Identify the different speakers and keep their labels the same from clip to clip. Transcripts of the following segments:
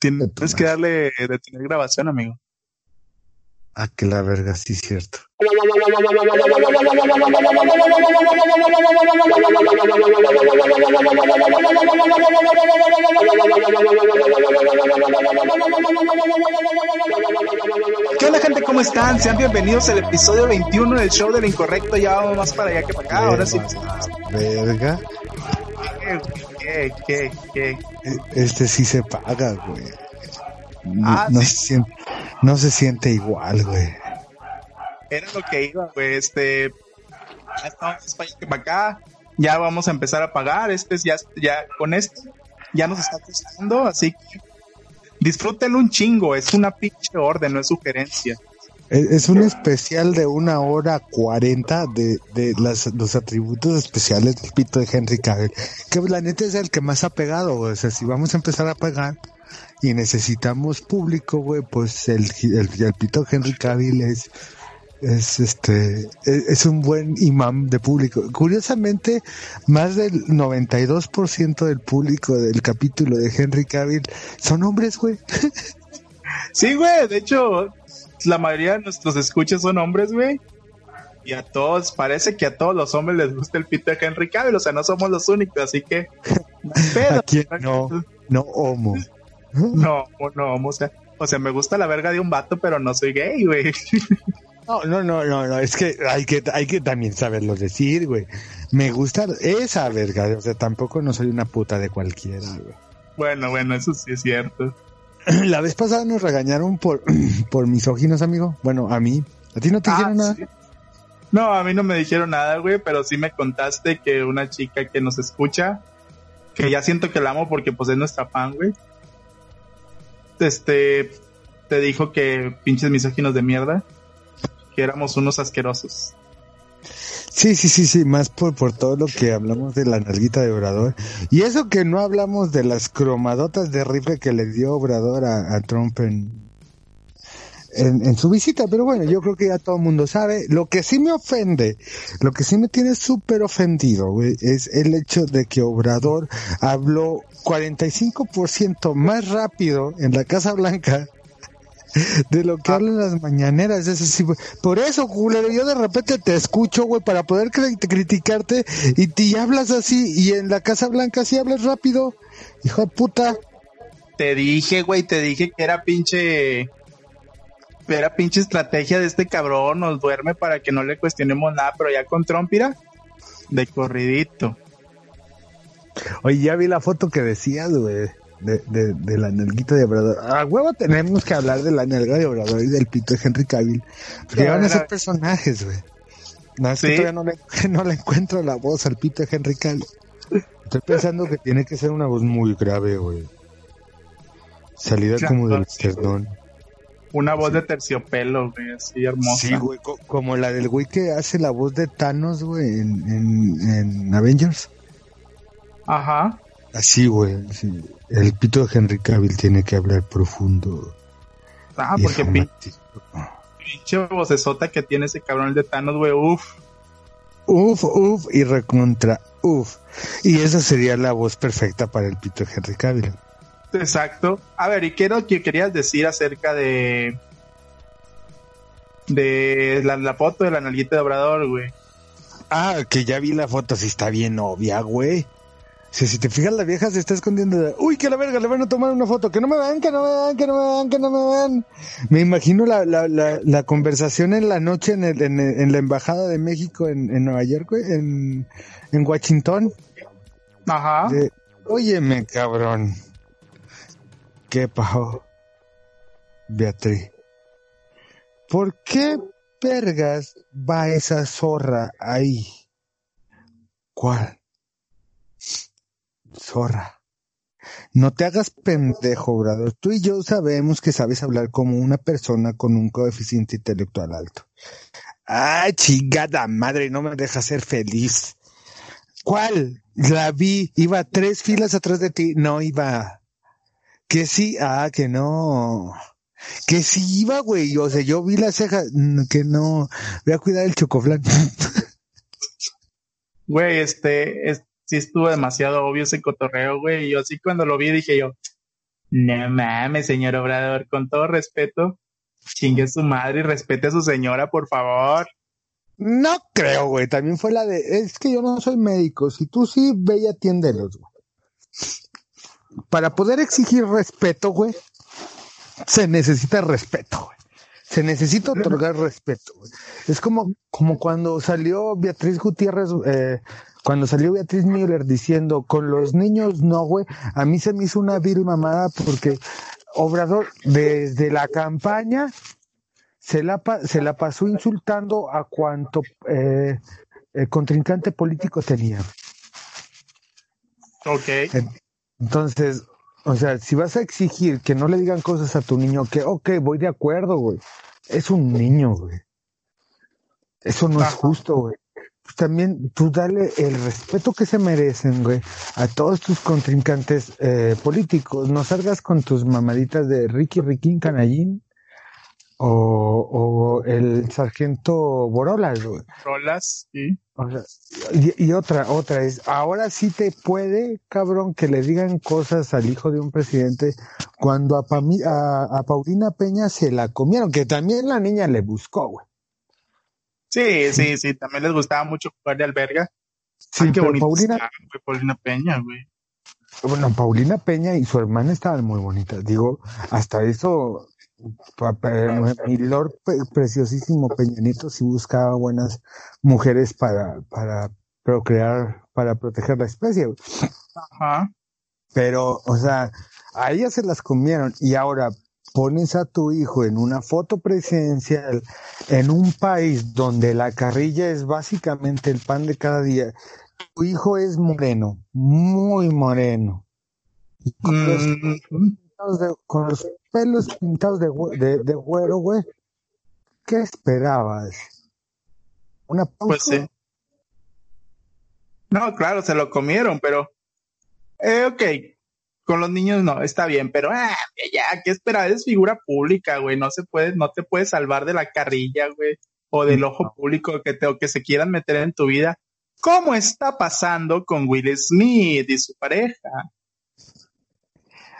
Speaker 1: Tienes que darle detener grabación, amigo.
Speaker 2: Ah, que la verga, sí, cierto.
Speaker 1: ¿Qué onda, gente? ¿Cómo están? Sean bienvenidos al episodio 21 del show del incorrecto. Ya vamos más para allá que para acá. Ahora sí.
Speaker 2: Verga.
Speaker 1: ¿Qué, qué, qué?
Speaker 2: Este sí se paga, güey. No,
Speaker 1: Ah,
Speaker 2: no
Speaker 1: sí.
Speaker 2: se siente, no se siente igual, güey.
Speaker 1: Era lo que iba, güey. Este. Ya estamos para acá. Ya vamos a empezar a pagar. Este es ya, ya con esto. Ya nos está costando. Así que. Disfrútenlo un chingo. Es una pinche orden, no es sugerencia.
Speaker 2: Es, un especial de una hora cuarenta de, de las, los atributos especiales del pito de Henry Cavill. Que la neta es el que más ha pegado. O sea, si vamos a empezar a pagar y necesitamos público, güey, pues el, el, el pito de Henry Cavill es, es este, es, es un buen imán de público. Curiosamente, más del 92% del público del capítulo de Henry Cavill son hombres, güey.
Speaker 1: Sí, güey. De hecho, la mayoría de nuestros escuchas son hombres, güey. Y a todos, parece que a todos los hombres les gusta el pito de Henry Cavill. O sea, no somos los únicos, así que.
Speaker 2: ¿A quién no? No homo.
Speaker 1: No, no, o sea, o sea, me gusta la verga de un vato, pero no soy gay, güey.
Speaker 2: No, no, no, no, no, es que hay que, hay que también saberlo decir, güey. Me gusta esa verga, o sea, tampoco no soy una puta de cualquiera, güey.
Speaker 1: Bueno, bueno, eso sí es cierto.
Speaker 2: La vez pasada nos regañaron por, por misóginos, amigo. Bueno, a mí. ¿A ti no te
Speaker 1: Ah,
Speaker 2: dijeron nada?
Speaker 1: sí. No, a mí no me dijeron nada, güey, pero sí me contaste que una chica que nos escucha, que ya siento que la amo porque pues es nuestra fan, güey. Este, te dijo que pinches misóginos de mierda, que éramos unos asquerosos.
Speaker 2: Sí, sí, sí, sí, más por, por todo lo que hablamos de la nalguita de Obrador. Y eso que no hablamos de las cromadotas de rifle que le dio Obrador a, Trump en, en, su visita, pero bueno, yo creo que ya todo el mundo sabe. Lo que sí me ofende, lo que sí me tiene súper ofendido, es el hecho de que Obrador habló 45% más rápido en la Casa Blanca de lo que hablan las mañaneras. Es así. Por eso, culero, yo de repente te escucho, güey, para poder cri- criticarte y, te- hablas así y en la Casa Blanca sí hablas rápido. Hijo de puta.
Speaker 1: Te dije, güey, te dije que era pinche. Era pinche estrategia de este cabrón, nos duerme para que no le cuestionemos nada, pero ya con Trump, mira, de corridito.
Speaker 2: Oye, ya vi la foto que decías, güey, de, de, de la nalguita de Obrador. A huevo tenemos que hablar de la nalga de Obrador y del pito de Henry Cavill. Porque van a ser personajes, güey. No, es que
Speaker 1: Sí.
Speaker 2: todavía no le, no le encuentro la voz al pito de Henry Cavill. Estoy pensando que tiene que ser una voz muy grave, güey. Salida
Speaker 1: Claro,
Speaker 2: como del esternón.
Speaker 1: Una voz de terciopelo, güey, así hermosa.
Speaker 2: Sí, güey, co- como la del güey que hace la voz de Thanos, güey, en, en, en Avengers.
Speaker 1: Ajá.
Speaker 2: Así, güey, sí. El pito de Henry Cavill tiene que hablar profundo.
Speaker 1: Ah, porque pin-
Speaker 2: dramático.
Speaker 1: pinche vocesota que tiene ese cabrón el de Thanos, güey, uff.
Speaker 2: Uf, uf y recontra, uf. Y esa sería la voz perfecta para el pito de Henry Cavill.
Speaker 1: Exacto. A ver, ¿y qué era lo que querías decir acerca de. de la, la foto de la nalguita de Obrador, güey?
Speaker 2: Ah, que ya vi la foto, sí está bien obvia, güey. Sea, si te fijas, la vieja se está escondiendo. de, Uy, que la verga, le van a tomar una foto. Que no me vean, que no me vean, que no me vean, que no me vean. Me imagino la, la, la, la conversación en la noche en, el, en, el- en la Embajada de México en, en Nueva York, en, en Washington.
Speaker 1: Ajá.
Speaker 2: De, Óyeme, cabrón. ¿Qué pasó? Beatriz. ¿Por qué vergas va esa zorra ahí? ¿Cuál? Zorra. No te hagas pendejo, Obrador. Tú y yo sabemos que sabes hablar como una persona con un coeficiente intelectual alto. Ay, chingada madre, no me deja ser feliz. ¿Cuál? La vi, iba tres filas atrás de ti. No iba. Que sí, ah, que no. Que sí iba, güey. O sea, yo vi la ceja, mm, que no. Voy a cuidar el chocoflán.
Speaker 1: Güey, este, es, sí estuvo demasiado obvio ese cotorreo, güey. Y yo así cuando lo vi dije yo, no mames, señor Obrador, con todo respeto, chingue su madre y respete a su señora, por favor.
Speaker 2: No creo, güey. También fue la de, es que yo no soy médico. Si tú sí, ve y atiéndelos, güey. Para poder exigir respeto, güey, se necesita respeto, güey. Se necesita otorgar respeto, güey. Es como, como cuando salió Beatriz Gutiérrez, eh, cuando salió Beatriz Müller diciendo, con los niños no, güey, a mí se me hizo una vil mamada porque Obrador, desde la campaña, se la, se la pasó insultando a cuanto eh, el contrincante político tenía.
Speaker 1: Ok.
Speaker 2: Entonces, o sea, si vas a exigir que no le digan cosas a tu niño, que, ok, voy de acuerdo, güey. Es un niño, güey. Eso no es justo, güey. Pues también tú dale el respeto que se merecen, güey, a todos tus contrincantes eh, políticos. No salgas con tus mamaditas de Ricky Riquín Canallín o, o el sargento Borolas, güey.
Speaker 1: Rolas, sí.
Speaker 2: O sea, y, y otra, otra es, ahora sí te puede, cabrón, que le digan cosas al hijo de un presidente cuando a, Pami- a, a Paulina Peña se la comieron, que también la niña le buscó, güey.
Speaker 1: Sí, sí, sí, también les gustaba mucho jugar de alberga.
Speaker 2: Sí,
Speaker 1: Ay, qué
Speaker 2: pero
Speaker 1: bonito.
Speaker 2: Paulina,
Speaker 1: está, güey, Paulina Peña, güey.
Speaker 2: bueno, Paulina Peña y su hermana estaban muy bonitas. Digo, hasta eso, pa- pa- mi lord preciosísimo Peñanito sí buscaba buenas mujeres para, para procrear, para proteger la especie, güey.
Speaker 1: Ajá.
Speaker 2: Pero, o sea, a ellas se las comieron y ahora pones a tu hijo en una foto presidencial en un país donde la carrilla es básicamente el pan de cada día. Tu hijo es moreno, muy moreno. Con, los,
Speaker 1: Mm,
Speaker 2: de- con los pelos pintados de, de, de güero, güey. ¿Qué esperabas? ¿Una pausa?
Speaker 1: pues sí. No, claro, se lo comieron, pero. Eh, ok. Con los niños no, está bien, pero ah, ya, ¿qué esperas? Es figura pública, güey. No se puede, no te puedes salvar de la carrilla, güey. O del ojo público que te, o que se quieran meter en tu vida. ¿Cómo está pasando con Will Smith y su pareja?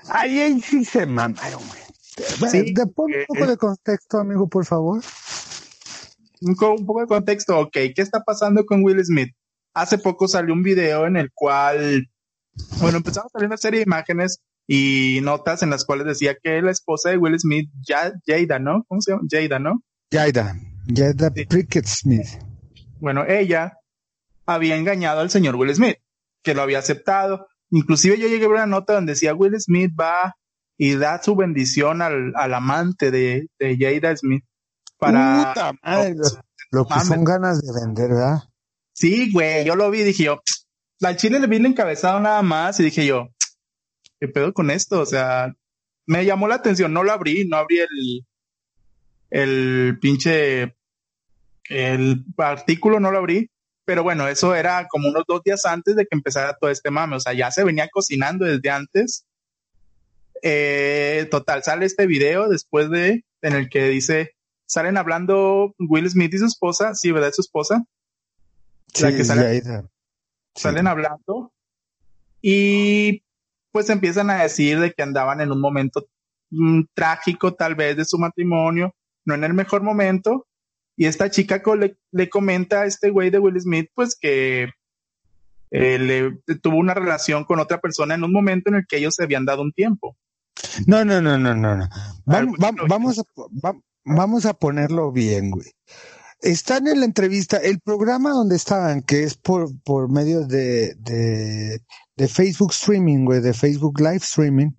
Speaker 2: Ahí, ahí sí se mamaron, güey.
Speaker 1: Sí,
Speaker 2: ¿Te pon
Speaker 1: eh,
Speaker 2: un poco
Speaker 1: eh.
Speaker 2: de contexto, amigo, por favor?
Speaker 1: un, un poco de contexto, ok, ¿qué está pasando con Will Smith? Hace poco salió un video en el cual, bueno, empezaron a salir una serie de imágenes y notas en las cuales decía que la esposa de Will Smith, Ya- Jada, ¿no? ¿Cómo se llama? Jada, ¿no?
Speaker 2: Yaida. Yaida
Speaker 1: Sí.
Speaker 2: Prickett Smith.
Speaker 1: Bueno, ella había engañado al señor Will Smith, que lo había aceptado. Inclusive yo llegué a ver una nota donde decía Will Smith va y da su bendición al, al amante de, de Jada Smith para...
Speaker 2: Puta madre, lo, lo que son ganas de vender, ¿verdad?
Speaker 1: Sí, güey, yo lo vi, dije yo, al chile le vi el encabezado nada más y dije yo, ¿qué pedo con esto? O sea, me llamó la atención, no lo abrí, no abrí el, el pinche, el artículo, no lo abrí, pero bueno, eso era como unos dos días antes de que empezara todo este mame, o sea, ya se venía cocinando desde antes. Eh, total, sale este video después de, en el que dice, salen hablando Will Smith y su esposa, sí, ¿verdad? Su esposa La que sale-.
Speaker 2: Sí.
Speaker 1: Salen hablando y pues empiezan a decir de que andaban en un momento mm, trágico tal vez de su matrimonio, no en el mejor momento, y esta chica co- le, le comenta a este güey de Will Smith pues que eh, le tuvo una relación con otra persona en un momento en el que ellos se habían dado un tiempo.
Speaker 2: No, no, no, no, no, no. Vam-
Speaker 1: pues,
Speaker 2: vam-
Speaker 1: no,
Speaker 2: vamos, a, va- vamos a ponerlo bien, güey. Están en la entrevista, el programa donde estaban, que es por, por medio de, de, de Facebook streaming, güey, de Facebook live streaming,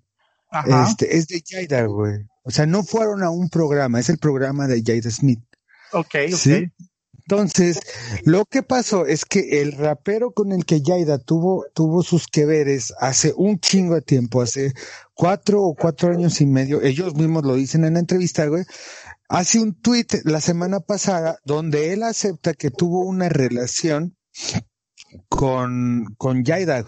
Speaker 1: Ajá.
Speaker 2: este, es de Jaida, güey. O sea, no fueron a un programa, es el programa de Jaida Smith.
Speaker 1: ok, ok.
Speaker 2: sí. entonces, lo que pasó es que el rapero con el que Yaida tuvo, tuvo sus que veres hace un chingo de tiempo, hace cuatro o cuatro años y medio, ellos mismos lo dicen en la entrevista, güey, hace un tweet la semana pasada donde él acepta que tuvo una relación con, con Yaida.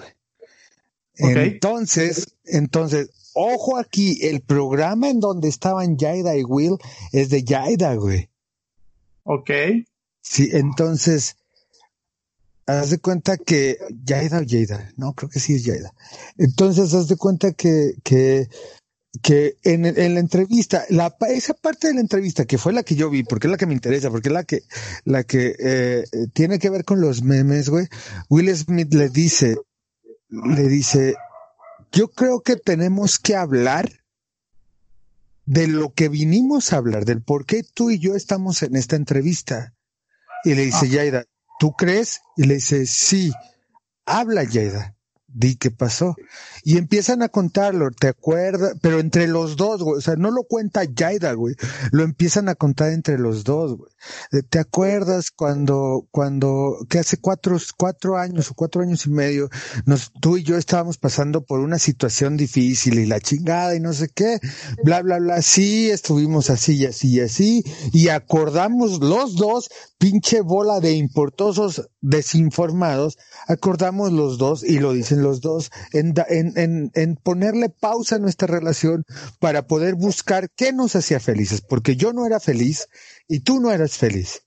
Speaker 2: Entonces, entonces, ojo aquí, el programa en donde estaban Yaida y Will es de Yaida, güey.
Speaker 1: Ok.
Speaker 2: Sí, entonces, haz de cuenta que Yaida o Yaida, no, creo que sí es Yaida. Entonces, haz de cuenta que, que, que en, en la entrevista, la, esa parte de la entrevista que fue la que yo vi, porque es la que me interesa, porque es la que, la que eh, tiene que ver con los memes, güey. Will Smith le dice, le dice, yo creo que tenemos que hablar de lo que vinimos a hablar, del por qué tú y yo estamos en esta entrevista. Y le dice, Yaida, ¿tú crees? Y le dice, sí, habla, Yaida di qué pasó. Y empiezan a contarlo, ¿te acuerdas? Pero entre los dos, güey. O sea, no lo cuenta Jaida, güey. Lo empiezan a contar entre los dos, güey. ¿Te acuerdas cuando, cuando, que hace cuatro, cuatro años o cuatro años y medio, nos, tú y yo estábamos pasando por una situación difícil y la chingada y no sé qué, bla, bla, bla. Sí, estuvimos así y así y así. Y acordamos los dos, pinche bola de importosos desinformados, acordamos los dos y lo dicen los dos, en, en, en, ponerle pausa a nuestra relación para poder buscar qué nos hacía felices, porque yo no era feliz y tú no eras feliz.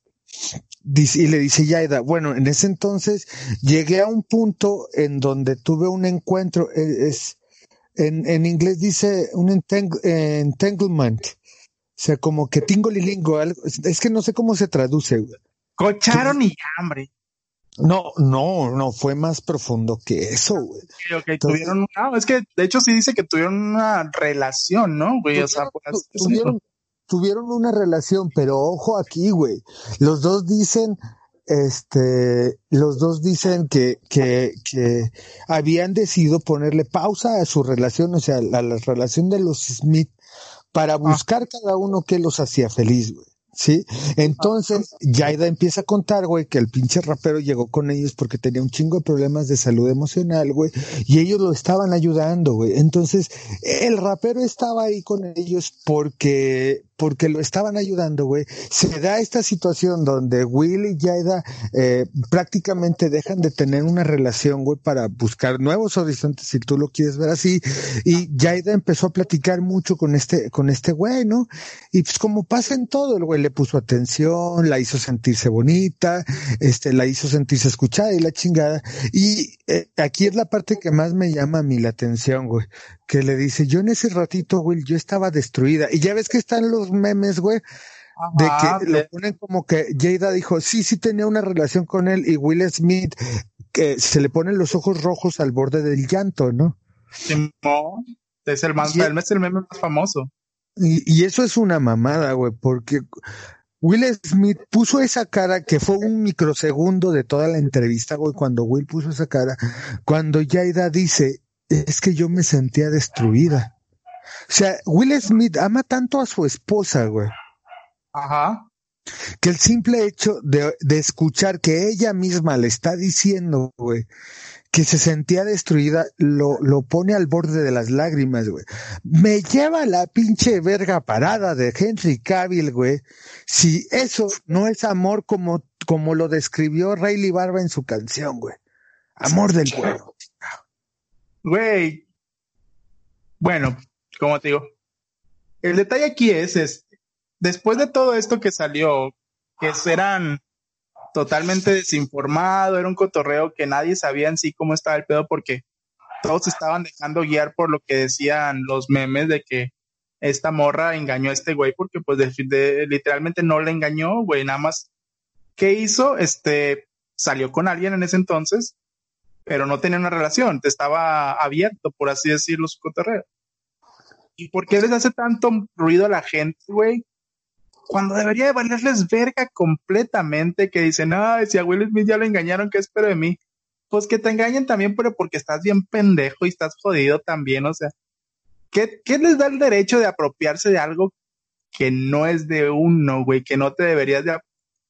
Speaker 2: y le dice Yaida, bueno, en ese entonces llegué a un punto en donde tuve un encuentro, e, es, en, en inglés dice un entanglement, o sea, como que tingolilingo, algo, es que no sé cómo se traduce.
Speaker 1: Cocharon y hambre.
Speaker 2: No, no, no, fue más profundo que eso, güey.
Speaker 1: tuvieron es que de hecho sí dice que tuvieron una relación, ¿no, güey?
Speaker 2: o sea, pues, tuvieron, tuvieron una relación, pero ojo aquí, güey. Los dos dicen, este, los dos dicen que, que, que habían decidido ponerle pausa a su relación, o sea, a la relación de los Smith, para ah. buscar cada uno que los hacía feliz, güey. ¿Sí? Entonces, Yaida empieza a contar, güey, que el pinche rapero llegó con ellos porque tenía un chingo de problemas de salud emocional, güey, y ellos lo estaban ayudando, güey. Entonces, el rapero estaba ahí con ellos porque, porque lo estaban ayudando, güey. Se da esta situación donde Will y Yaida eh, prácticamente dejan de tener una relación, güey, para buscar nuevos horizontes, si tú lo quieres ver así. Y Yaida empezó a platicar mucho con este, con este güey, ¿no? Y pues como pasa en todo, el güey le puso atención, la hizo sentirse bonita, este, la hizo sentirse escuchada y la chingada. Y eh, aquí es la parte que más me llama a mí la atención, güey, que le dice, yo en ese ratito, güey, yo estaba destruida. Y ya ves que están los memes, güey, de que lo ponen como que Jada dijo, sí, sí tenía una relación con él y Will Smith, que se le ponen los ojos rojos al borde del llanto, ¿no?
Speaker 1: es el más, es el meme más famoso.
Speaker 2: Y, eso es una mamada, güey, porque Will Smith puso esa cara que fue un microsegundo de toda la entrevista, güey, cuando Will puso esa cara, cuando Jaida dice, es que yo me sentía destruida. O sea, Will Smith ama tanto a su esposa, güey.
Speaker 1: Ajá.
Speaker 2: Que el simple hecho de, de escuchar que ella misma le está diciendo, güey, que se sentía destruida, lo, lo pone al borde de las lágrimas, güey. Me lleva la pinche verga parada de Henry Cavill, güey. Si eso no es amor como, como lo describió Rayleigh Barba en su canción, güey. Amor del pueblo.
Speaker 1: Güey. Bueno, como te digo, el detalle aquí es, es, después de todo esto que salió, que eran totalmente desinformado, era un cotorreo que nadie sabía en sí cómo estaba el pedo porque todos estaban dejando guiar por lo que decían los memes de que esta morra engañó a este güey porque pues literalmente no le engañó, güey, nada más ¿qué hizo? Este salió con alguien en ese entonces, pero no tenía una relación, estaba abierto, por así decirlo, su cotorreo. ¿Y por qué les hace tanto ruido a la gente, güey? cuando debería de valerles verga completamente, que dicen, ay, si a Will Smith ya lo engañaron, ¿qué espero de mí? Pues que te engañen también, pero porque estás bien pendejo y estás jodido también, o sea, ¿qué, qué les da el derecho de apropiarse de algo que no es de uno, güey, que no te deberías de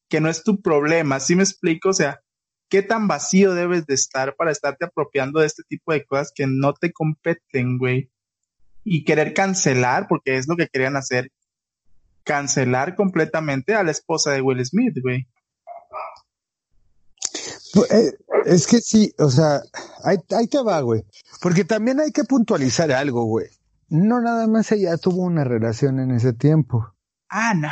Speaker 1: que no es tu problema. ¿Sí me explico? O sea, ¿qué tan vacío debes de estar para estarte apropiando de este tipo de cosas que no te competen, güey? Y querer cancelar, porque es lo que querían hacer, cancelar completamente a la esposa de Will Smith, güey.
Speaker 2: Eh, es que sí, o sea, ahí, ahí te va, güey. Porque también hay que puntualizar algo, güey. No nada más ella tuvo una relación en ese tiempo.
Speaker 1: Ah, no.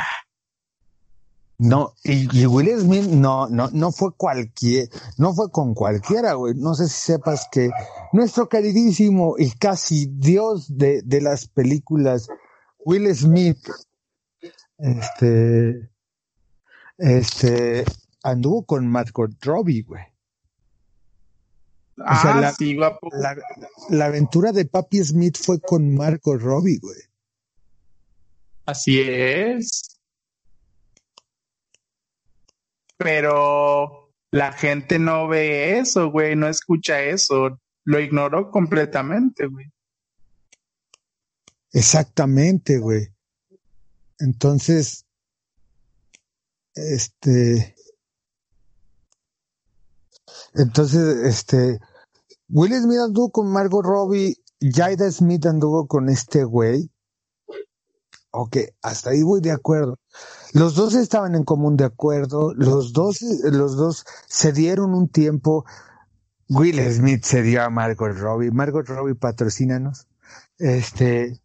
Speaker 2: No, y, y Will Smith no, no, no fue cualquier, no fue con cualquiera, güey. No sé si sepas que nuestro queridísimo y casi dios de, de las películas, Will Smith, este, este, anduvo con Margot Robbie, güey.
Speaker 1: Ah,
Speaker 2: sea, la-
Speaker 1: sí.
Speaker 2: La, la aventura de Papi Smith fue con Margot Robbie, güey.
Speaker 1: Así es. Pero la gente no ve eso, güey, no escucha eso. Lo ignoró completamente, güey.
Speaker 2: Exactamente, güey. Entonces, este, entonces, este, Will Smith anduvo con Margot Robbie, Jada Smith anduvo con este güey. Ok, hasta ahí voy de acuerdo. Los dos estaban en común de acuerdo, los dos, los dos se dieron un tiempo. Will Smith se dio a Margot Robbie. Margot Robbie, patrocínanos. Este,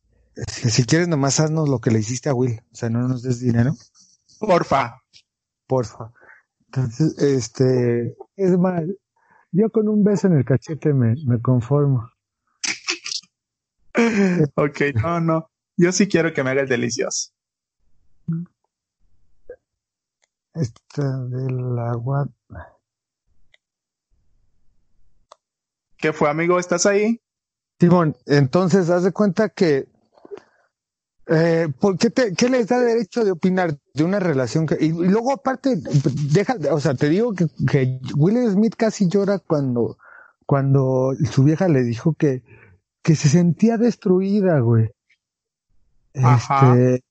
Speaker 2: si, si quieres nomás haznos lo que le hiciste a Will, o sea, no nos des dinero,
Speaker 1: Porfa.
Speaker 2: porfa. Entonces, este, es más, yo con un beso en el cachete me, me conformo.
Speaker 1: Ok, no, no. Yo sí quiero que me haga el delicioso.
Speaker 2: Esta del agua.
Speaker 1: ¿Qué fue, amigo? ¿Estás ahí?
Speaker 2: Simón, entonces haz de cuenta que eh, ¿por qué, te, qué les da derecho de opinar de una relación que y, y luego aparte deja, o sea, te digo que, que Will Smith casi llora cuando cuando su vieja le dijo que que se sentía destruida, güey.
Speaker 1: Ajá.
Speaker 2: Este,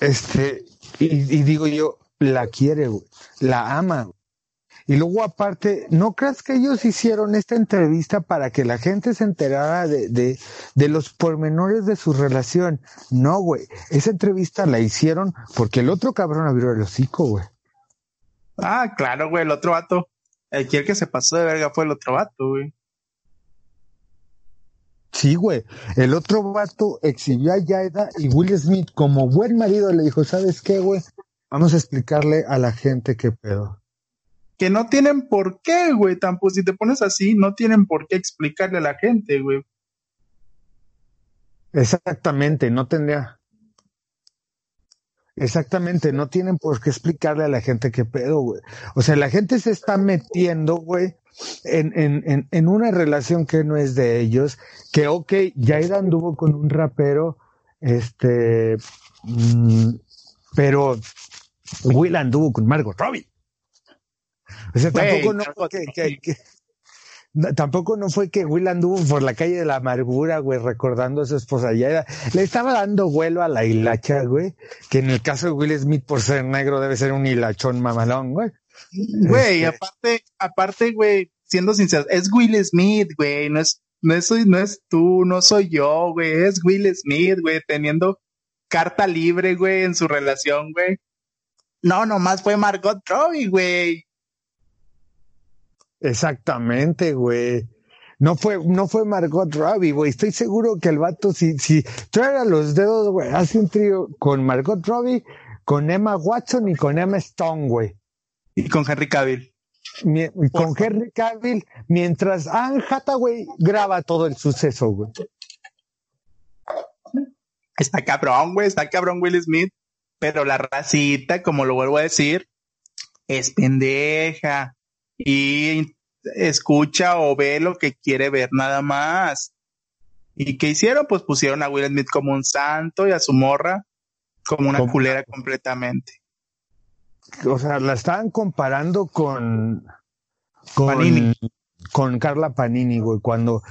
Speaker 2: este, y, y digo yo, la quiere, güey, la ama. Y luego aparte, ¿no crees que ellos hicieron esta entrevista para que la gente se enterara de, de, de los pormenores de su relación? No, güey, esa entrevista la hicieron porque el otro cabrón abrió el hocico, güey.
Speaker 1: Ah, claro, güey, el otro vato. El que se pasó de verga fue el otro vato, güey.
Speaker 2: Sí, güey. El otro vato exhibió a Yaida y Will Smith como buen marido le dijo, ¿sabes qué, güey? Vamos a explicarle a la gente qué pedo.
Speaker 1: Que no tienen por qué, güey. Tampoco, si te pones así, no tienen por qué explicarle a la gente, güey.
Speaker 2: Exactamente, no tendría. Exactamente, no tienen por qué explicarle a la gente qué pedo, güey. O sea, la gente se está metiendo, güey, en, en, en, en una relación que no es de ellos, que ok, Jaida anduvo con un rapero, este, mm, pero Will anduvo con Margot Robbie. O sea, tampoco no
Speaker 1: Margot
Speaker 2: fue que, que- que- no, tampoco no fue que Will anduvo por la calle de la amargura, güey, recordando a su esposa Yaida. Le estaba dando vuelo a la hilacha, güey, que en el caso de Will Smith, por ser negro, debe ser un hilachón mamalón, güey.
Speaker 1: Güey,
Speaker 2: Este-
Speaker 1: aparte, aparte, güey, siendo sincero, es Will Smith, güey, no es, no es, no es tú, no soy yo, güey, es Will Smith, güey, teniendo carta libre, güey, en su relación, güey. No, nomás fue Margot Robbie, güey.
Speaker 2: Exactamente, güey. No fue, no fue Margot Robbie, güey. Estoy seguro que el vato, si, si trae los dedos, güey, hace un trío con Margot Robbie, con Emma Watson y con Emma Stone, güey.
Speaker 1: Y con Henry Cavill.
Speaker 2: Mi- con Henry Cavill, mientras Anne Hathaway graba todo el suceso, güey.
Speaker 1: Está cabrón, güey, está cabrón Will Smith, pero la racita, como lo vuelvo a decir, es pendeja y escucha o ve lo que quiere ver nada más. ¿Y qué hicieron? Pues pusieron a Will Smith como un santo y a su morra como una culera completamente.
Speaker 2: O sea, la estaban comparando con, con,
Speaker 1: Panini.
Speaker 2: con Carla Panini, güey, cuando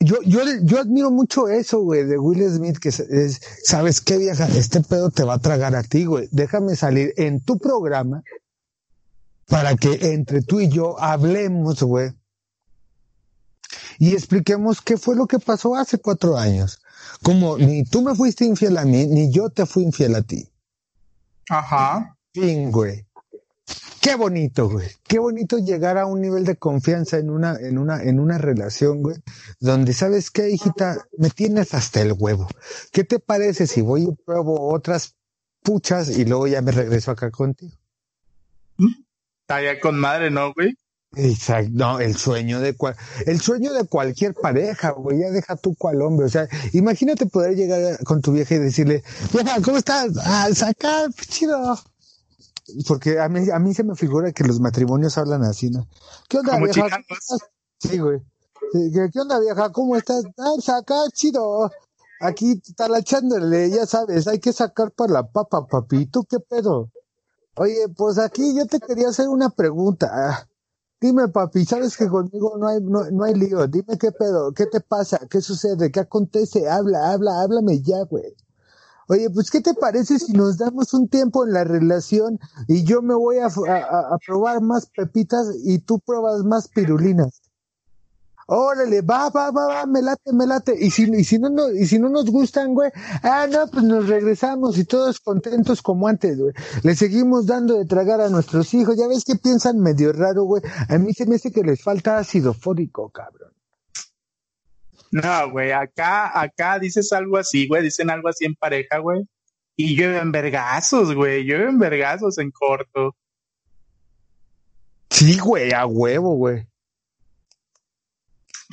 Speaker 2: yo, yo, yo admiro mucho eso, güey, de Will Smith, que es, es- ¿sabes qué, vieja? Este pedo te va a tragar a ti, güey. Déjame salir en tu programa para que entre tú y yo hablemos, güey. Y expliquemos qué fue lo que pasó hace cuatro años. Como ni tú me fuiste infiel a mí, ni yo te fui infiel a ti.
Speaker 1: Ajá.
Speaker 2: Fin, güey. Qué bonito, güey. Qué bonito llegar a un nivel de confianza en una, en una, en una relación, güey, donde sabes qué, hijita, me tienes hasta el huevo. ¿Qué te parece si voy y pruebo otras puchas y luego ya me regreso acá contigo?
Speaker 1: Está ya con madre, ¿no, güey?
Speaker 2: Exacto, no, el sueño de cual, el sueño de cualquier pareja, güey, ya deja tú cual hombre, o sea, imagínate poder llegar con tu vieja y decirle, vieja, ¿cómo estás? Ah, saca, chido. Porque a mí, a mí se me figura que los matrimonios hablan así, ¿no? ¿Qué onda,
Speaker 1: Como
Speaker 2: vieja? Sí, güey. ¿Qué, onda, vieja? ¿Cómo estás? Ah, saca, chido. Aquí talachándole, ya sabes, hay que sacar para la papa, papi. ¿Y tú qué pedo? Oye, pues aquí yo te quería hacer una pregunta. Ah, Dime, papi, sabes que conmigo no hay, no, no hay lío. Dime qué pedo, qué te pasa, qué sucede, qué acontece. Habla, habla, háblame ya, güey. Oye, pues, ¿qué te parece si nos damos un tiempo en la relación y yo me voy a, a- a- probar más pepitas y tú pruebas más pirulinas? Órale, va, va, va, va, me late, me late. Y si, y si no, no, y si no nos gustan, güey, ah, no, pues nos regresamos y todos contentos como antes, güey. Le seguimos dando de tragar a nuestros hijos. Ya ves que piensan medio raro, güey. A mí se me hace que les falta ácido fólico, cabrón.
Speaker 1: No, güey, acá, acá dices algo así, güey, dicen algo así en pareja, güey. Y llueven vergazos, güey, llueven vergazos en corto.
Speaker 2: Sí, güey, a huevo, güey.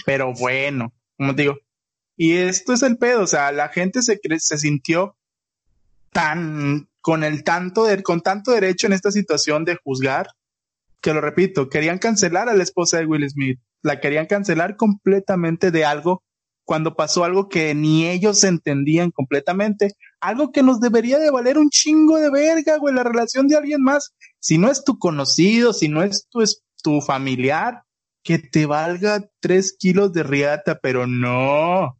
Speaker 1: Pero bueno, como te digo. Y esto es el pedo, o sea, la gente se, se sintió tan, con el tanto, de, con tanto derecho en esta situación de juzgar, que lo repito, querían cancelar a la esposa de Will Smith. La querían cancelar completamente de algo cuando pasó algo que ni ellos entendían completamente. Algo que nos debería de valer un chingo de verga, güey, la relación de alguien más. Si no es tu conocido, si no es tu, es tu familiar, que te valga tres kilos de riata, pero no.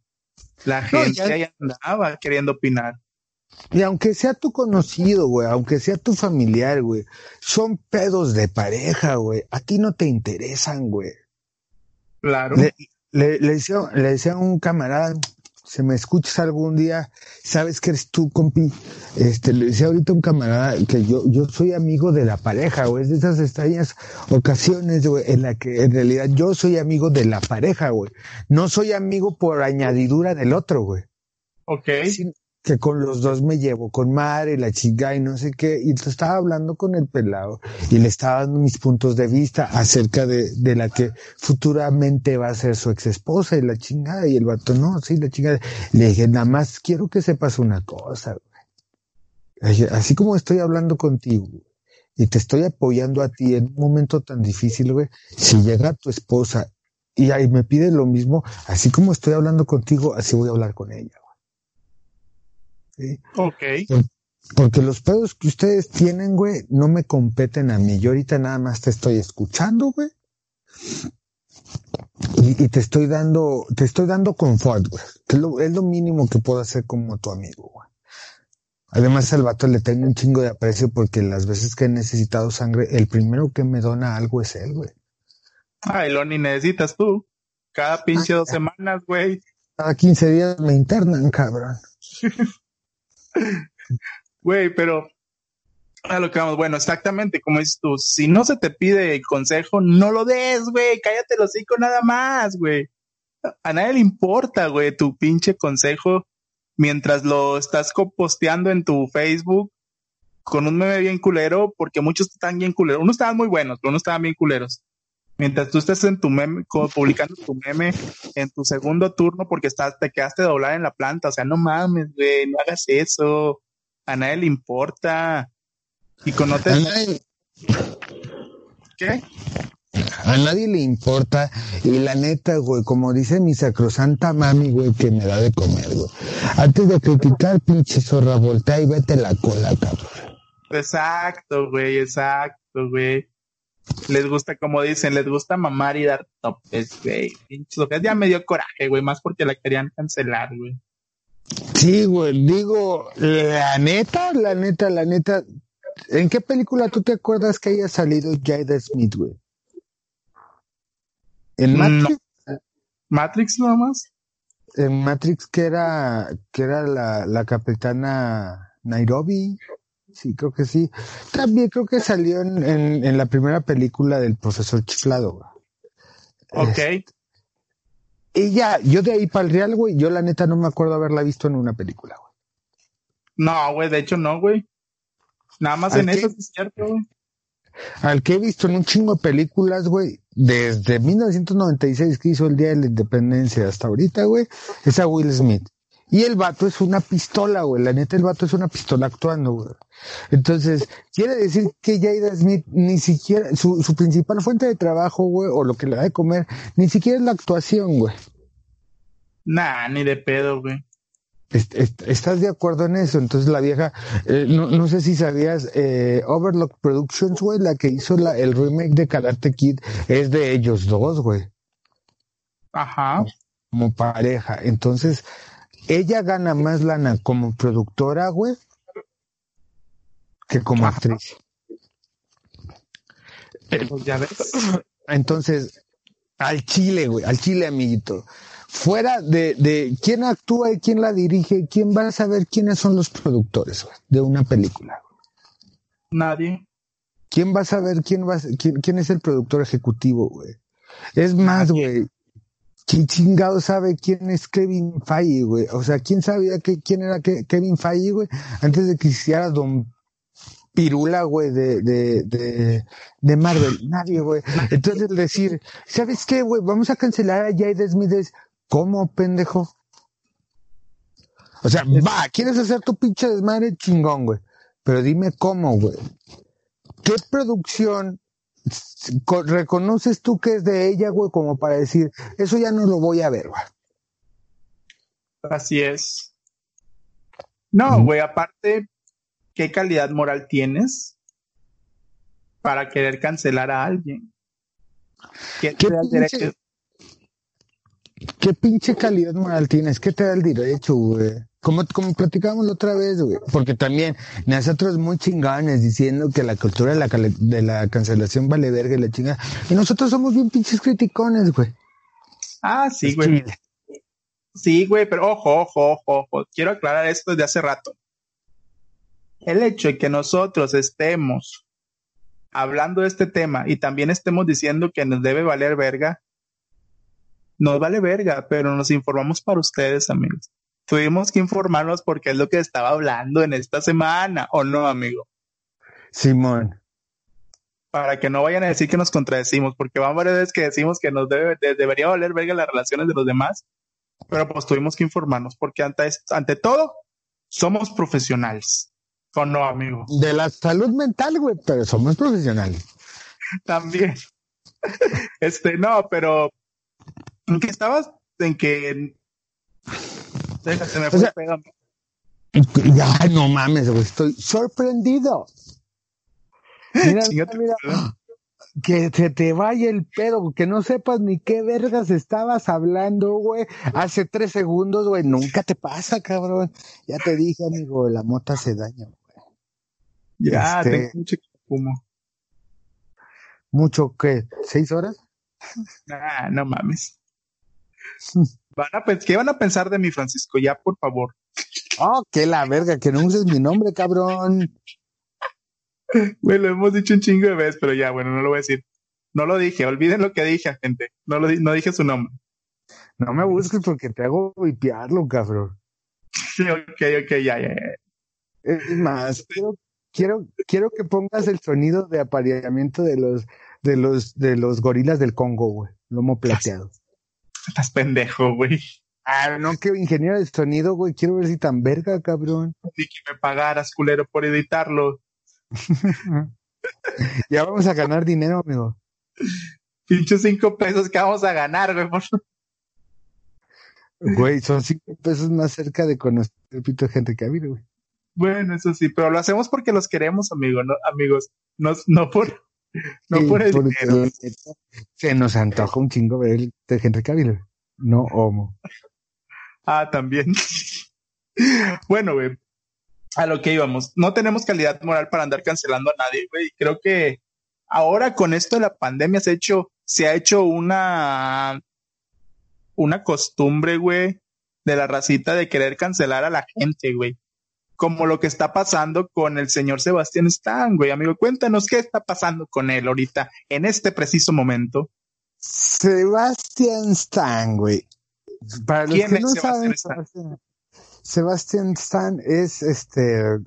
Speaker 1: La gente
Speaker 2: ya-
Speaker 1: ahí andaba queriendo opinar.
Speaker 2: Y aunque sea tu conocido, güey, aunque sea tu familiar, güey, son pedos de pareja, güey. A ti no te interesan, güey.
Speaker 1: Claro.
Speaker 2: Le, le, le decía, le decía a un camarada, si me escuchas algún día, sabes que eres tú, compi. Este, le decía ahorita a un camarada que yo, yo soy amigo de la pareja, güey. Es de esas extrañas ocasiones, güey, en la que en realidad yo soy amigo de la pareja, güey. No soy amigo por añadidura del otro, güey.
Speaker 1: ok.
Speaker 2: Que con los dos me llevo, con madre, la chica y no sé qué, y entonces estaba hablando con el pelado y le estaba dando mis puntos de vista acerca de, de la que futuramente va a ser su ex esposa y la chingada, y el vato, no, sí, la chingada. Le dije, nada más quiero que sepas una cosa, dije, Así como estoy hablando contigo y te estoy apoyando a ti en un momento tan difícil, güey, si llega tu esposa y ahí me pide lo mismo, así como estoy hablando contigo, así voy a hablar con ella. ¿Sí?
Speaker 1: Ok.
Speaker 2: Porque los pedos que ustedes tienen, güey, no me competen a mí. Yo ahorita nada más te estoy escuchando, güey. Y, y te estoy dando, te estoy dando confort, güey. Que es lo, es lo mínimo que puedo hacer como tu amigo, güey. Además, al vato le tengo un chingo de aprecio porque las veces que he necesitado sangre, el primero que me dona algo es él, güey.
Speaker 1: Ay, lo ni necesitas tú. Cada pinche dos semanas, güey.
Speaker 2: Cada 15 días me internan, cabrón.
Speaker 1: Güey, pero a lo que vamos, bueno, exactamente como dices tú, si no se te pide el consejo, no lo des, güey, cállate los hocico nada más, güey. A nadie le importa, güey, tu pinche consejo mientras lo estás posteando en tu Facebook con un meme bien culero, porque muchos están bien culeros. Unos estaban muy buenos, pero unos estaban bien culeros. Mientras tú estés en tu meme, publicando tu meme en tu segundo turno porque estás, te quedaste doblar en la planta. O sea, no mames, güey, no hagas eso. A nadie le importa. Y con no te- ¿Qué?
Speaker 2: a nadie le importa. Y la neta, güey, como dice mi sacrosanta mami, güey, que me da de comer, güey. Antes de criticar, pinche zorra, voltea y vete la cola, cabrón.
Speaker 1: Exacto, güey, exacto, güey. Les gusta, como dicen, les gusta mamar y dar topes, güey. Ya me dio coraje, güey, más porque la querían cancelar, güey.
Speaker 2: Sí, güey, digo, la neta, la neta, la neta, ¿en qué película tú te acuerdas que haya salido Jada Smith, güey? ¿En
Speaker 1: No.
Speaker 2: Matrix?
Speaker 1: Matrix nada más.
Speaker 2: En Matrix que era, que era la, la capitana Nairobi. Sí, creo que sí. También creo que salió en, en, en la primera película del profesor Chiflado, güey.
Speaker 1: Ok.
Speaker 2: Y ya, yo de ahí para el real, güey, yo la neta no me acuerdo haberla visto en una película, güey.
Speaker 1: No, güey, de hecho no, güey. Nada más
Speaker 2: ¿Al
Speaker 1: en eso es cierto, güey.
Speaker 2: Al que he visto en un chingo de películas, güey, desde 1996 que hizo el Día de la Independencia hasta ahorita, güey, es a Will Smith. Y el vato es una pistola, güey. La neta, el vato es una pistola actuando, güey. Entonces, quiere decir que Jada Smith ni siquiera, su, su principal fuente de trabajo, güey, o lo que le da de comer, ni siquiera es la actuación, güey.
Speaker 1: Nah, ni de pedo, güey.
Speaker 2: Est- est- ¿Estás de acuerdo en eso? Entonces la vieja, eh, no, no sé si sabías, eh, Overlock Productions, güey, la que hizo la, el remake de Karate Kid, es de ellos dos, güey,
Speaker 1: Ajá.
Speaker 2: como pareja. Entonces, ella gana más lana como productora, güey, que como actriz.
Speaker 1: Pues ya ves.
Speaker 2: Entonces, al chile, güey, al chile, amiguito. Fuera de, de quién actúa y quién la dirige, quién va a saber quiénes son los productores, güey, de una película.
Speaker 1: Nadie.
Speaker 2: ¿Quién va a saber quién va a quién, quién es el productor ejecutivo, güey? Es más, güey. ¿Quién chingado sabe quién es Kevin Feige, güey? O sea, ¿quién sabía que, quién era Ke- Kevin Feige, güey? Antes de que hiciera Don Pirula, güey, de, de, de, de Marvel. Nadie, güey. Entonces decir, ¿sabes qué, güey? Vamos a cancelar a Jade Smith. ¿Cómo, pendejo? O sea, va, ¿quieres hacer tu pinche desmadre? Chingón, güey. Pero dime cómo, güey. ¿Qué producción reconoces tú que es de ella, güey, como para decir, eso ya no lo voy a ver, güey?
Speaker 1: Así es. No, güey, aparte, ¿qué calidad moral tienes para querer cancelar a alguien? ¿Quién
Speaker 2: ¿Qué
Speaker 1: te da el
Speaker 2: pinche-
Speaker 1: derecho?
Speaker 2: ¿Qué pinche calidad moral tienes? ¿Qué te da el derecho, güey? Como, como platicábamos la otra vez, güey. Porque también nosotros muy chingones diciendo que la cultura de la, cale- de la cancelación vale verga y la chingada. Y nosotros somos bien pinches criticones, güey.
Speaker 1: Ah, sí, güey. Sí, güey, pero ojo, ojo, ojo, ojo. Quiero aclarar esto desde hace rato. El hecho de que nosotros estemos hablando de este tema y también estemos diciendo que nos debe valer verga, nos vale verga, pero nos informamos para ustedes, amigos. Tuvimos que informarnos porque es lo que estaba hablando en esta semana, ¿o no, amigo?
Speaker 2: Simón.
Speaker 1: Para que no vayan a decir que nos contradecimos, porque van varias veces que decimos que nos debe, de- debería valer verga las relaciones de los demás, pero pues tuvimos que informarnos, porque ante, ante todo, somos profesionales. ¿O no, amigo?
Speaker 2: De la salud mental, güey, pero somos profesionales.
Speaker 1: También. Este, no, pero en que estabas en que Deja, se me fue
Speaker 2: O sea-
Speaker 1: el pedo.
Speaker 2: Ya, no mames, güey, estoy sorprendido. Mira, mira,
Speaker 1: ¿verdad?
Speaker 2: que se te vaya el pedo, que no sepas ni qué vergas estabas hablando, güey. Hace tres segundos, güey, nunca te pasa, cabrón. Ya te dije, amigo, la mota se daña, güey.
Speaker 1: Ya,
Speaker 2: Este-
Speaker 1: tengo mucho que fumo.
Speaker 2: Mucho, ¿qué? ¿Seis horas?
Speaker 1: Ah, no mames. Van a ¿Qué van a pensar de mí, Francisco? Ya, por favor.
Speaker 2: Oh, que la verga, que no uses mi nombre, cabrón.
Speaker 1: Güey, lo hemos dicho un chingo de veces, pero ya, bueno, no lo voy a decir. No lo dije, olviden lo que dije, gente. No, lo di- no dije su nombre.
Speaker 2: No me busques porque te hago vipiarlo, cabrón.
Speaker 1: Sí, ok, ok, ya, ya, ya.
Speaker 2: Es más, quiero, quiero, quiero que pongas el sonido de apareamiento de los, de los, de los gorilas del Congo, güey. Lomo plateado.
Speaker 1: Estás pendejo, güey.
Speaker 2: Ah, no, que ingeniero de sonido, güey. Quiero ver si tan verga, cabrón.
Speaker 1: Ni que me pagaras, culero, por editarlo.
Speaker 2: Ya vamos a ganar dinero, amigo.
Speaker 1: Pinchos cinco pesos que vamos a ganar, güey. por-
Speaker 2: Güey, son cinco pesos más cerca de conocer el pito de gente que ha habido, güey.
Speaker 1: Bueno, eso sí, pero lo hacemos porque los queremos, amigo, no, amigos. No, no por, No
Speaker 2: Sí,
Speaker 1: por el dinero.
Speaker 2: Se nos antoja un chingo ver el de Henry Cavill. No homo.
Speaker 1: Ah, también. bueno, güey. A lo que íbamos. No tenemos calidad moral para andar cancelando a nadie, güey. Creo que ahora con esto de la pandemia se ha hecho, se ha hecho una, una costumbre, güey, de la racita de querer cancelar a la gente, güey. Como lo que está pasando con el señor Sebastián Stan, güey. Amigo, cuéntanos qué está pasando con él ahorita, en este preciso momento.
Speaker 2: Sebastian Stan, güey. Para los
Speaker 1: ¿Quién
Speaker 2: que
Speaker 1: es
Speaker 2: no
Speaker 1: Sebastián
Speaker 2: saben,
Speaker 1: Stan?
Speaker 2: Sebastián, Stan es este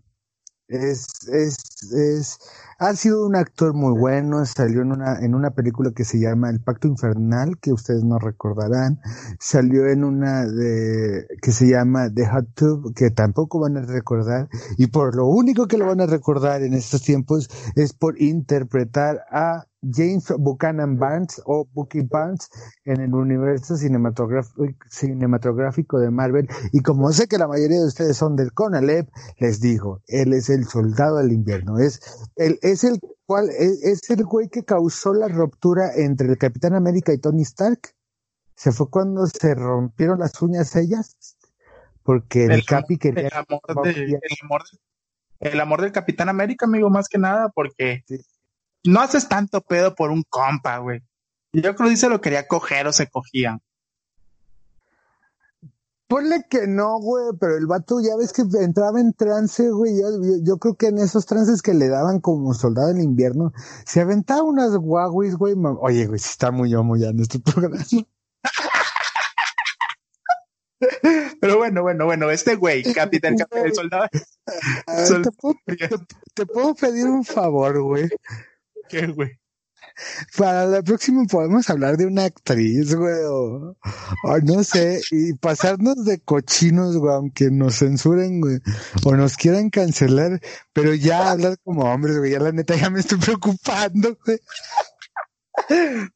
Speaker 2: es, es, es, ha sido un actor muy bueno, salió en una, en una película que se llama El Pacto Infernal, que ustedes no recordarán, salió en una de, que se llama The Hot Tube, que tampoco van a recordar, y por lo único que lo van a recordar en estos tiempos es por interpretar a James Buchanan Barnes o Bucky Barnes en el universo cinematográfico, de Marvel. Y como sé que la mayoría de ustedes son del CONALEP, les digo, él es el soldado del invierno. Es, él, es el cual, es, es el güey que causó la ruptura entre el Capitán América y Tony Stark. Se fue cuando se rompieron las uñas ellas. Porque el,
Speaker 1: El
Speaker 2: Capi quería.
Speaker 1: el amor, de- el, amor, el amor del Capitán América, amigo, más que nada, porque
Speaker 2: Sí.
Speaker 1: No haces tanto pedo por un compa, güey. Yo creo que se lo quería coger o se cogía.
Speaker 2: Ponle que no, güey, pero el vato ya ves que entraba en trance, güey. Yo, yo, yo creo que en esos trances que le daban como soldado en invierno, se aventaba unas guaguis, güey. Oye, güey, si está muy homo ya en este programa.
Speaker 1: Pero bueno, bueno, bueno, este güey, Capitán, Cap- el soldado,
Speaker 2: A ver,
Speaker 1: Sol-
Speaker 2: ¿te, puedo, te, te puedo pedir un favor, güey.
Speaker 1: ¿Qué, güey?
Speaker 2: Para la próxima podemos hablar de una actriz, güey, o, o no sé, y pasarnos de cochinos, güey, aunque nos censuren, güey, o nos quieran cancelar, pero ya hablar como hombres, güey, ya la neta ya me estoy preocupando, güey.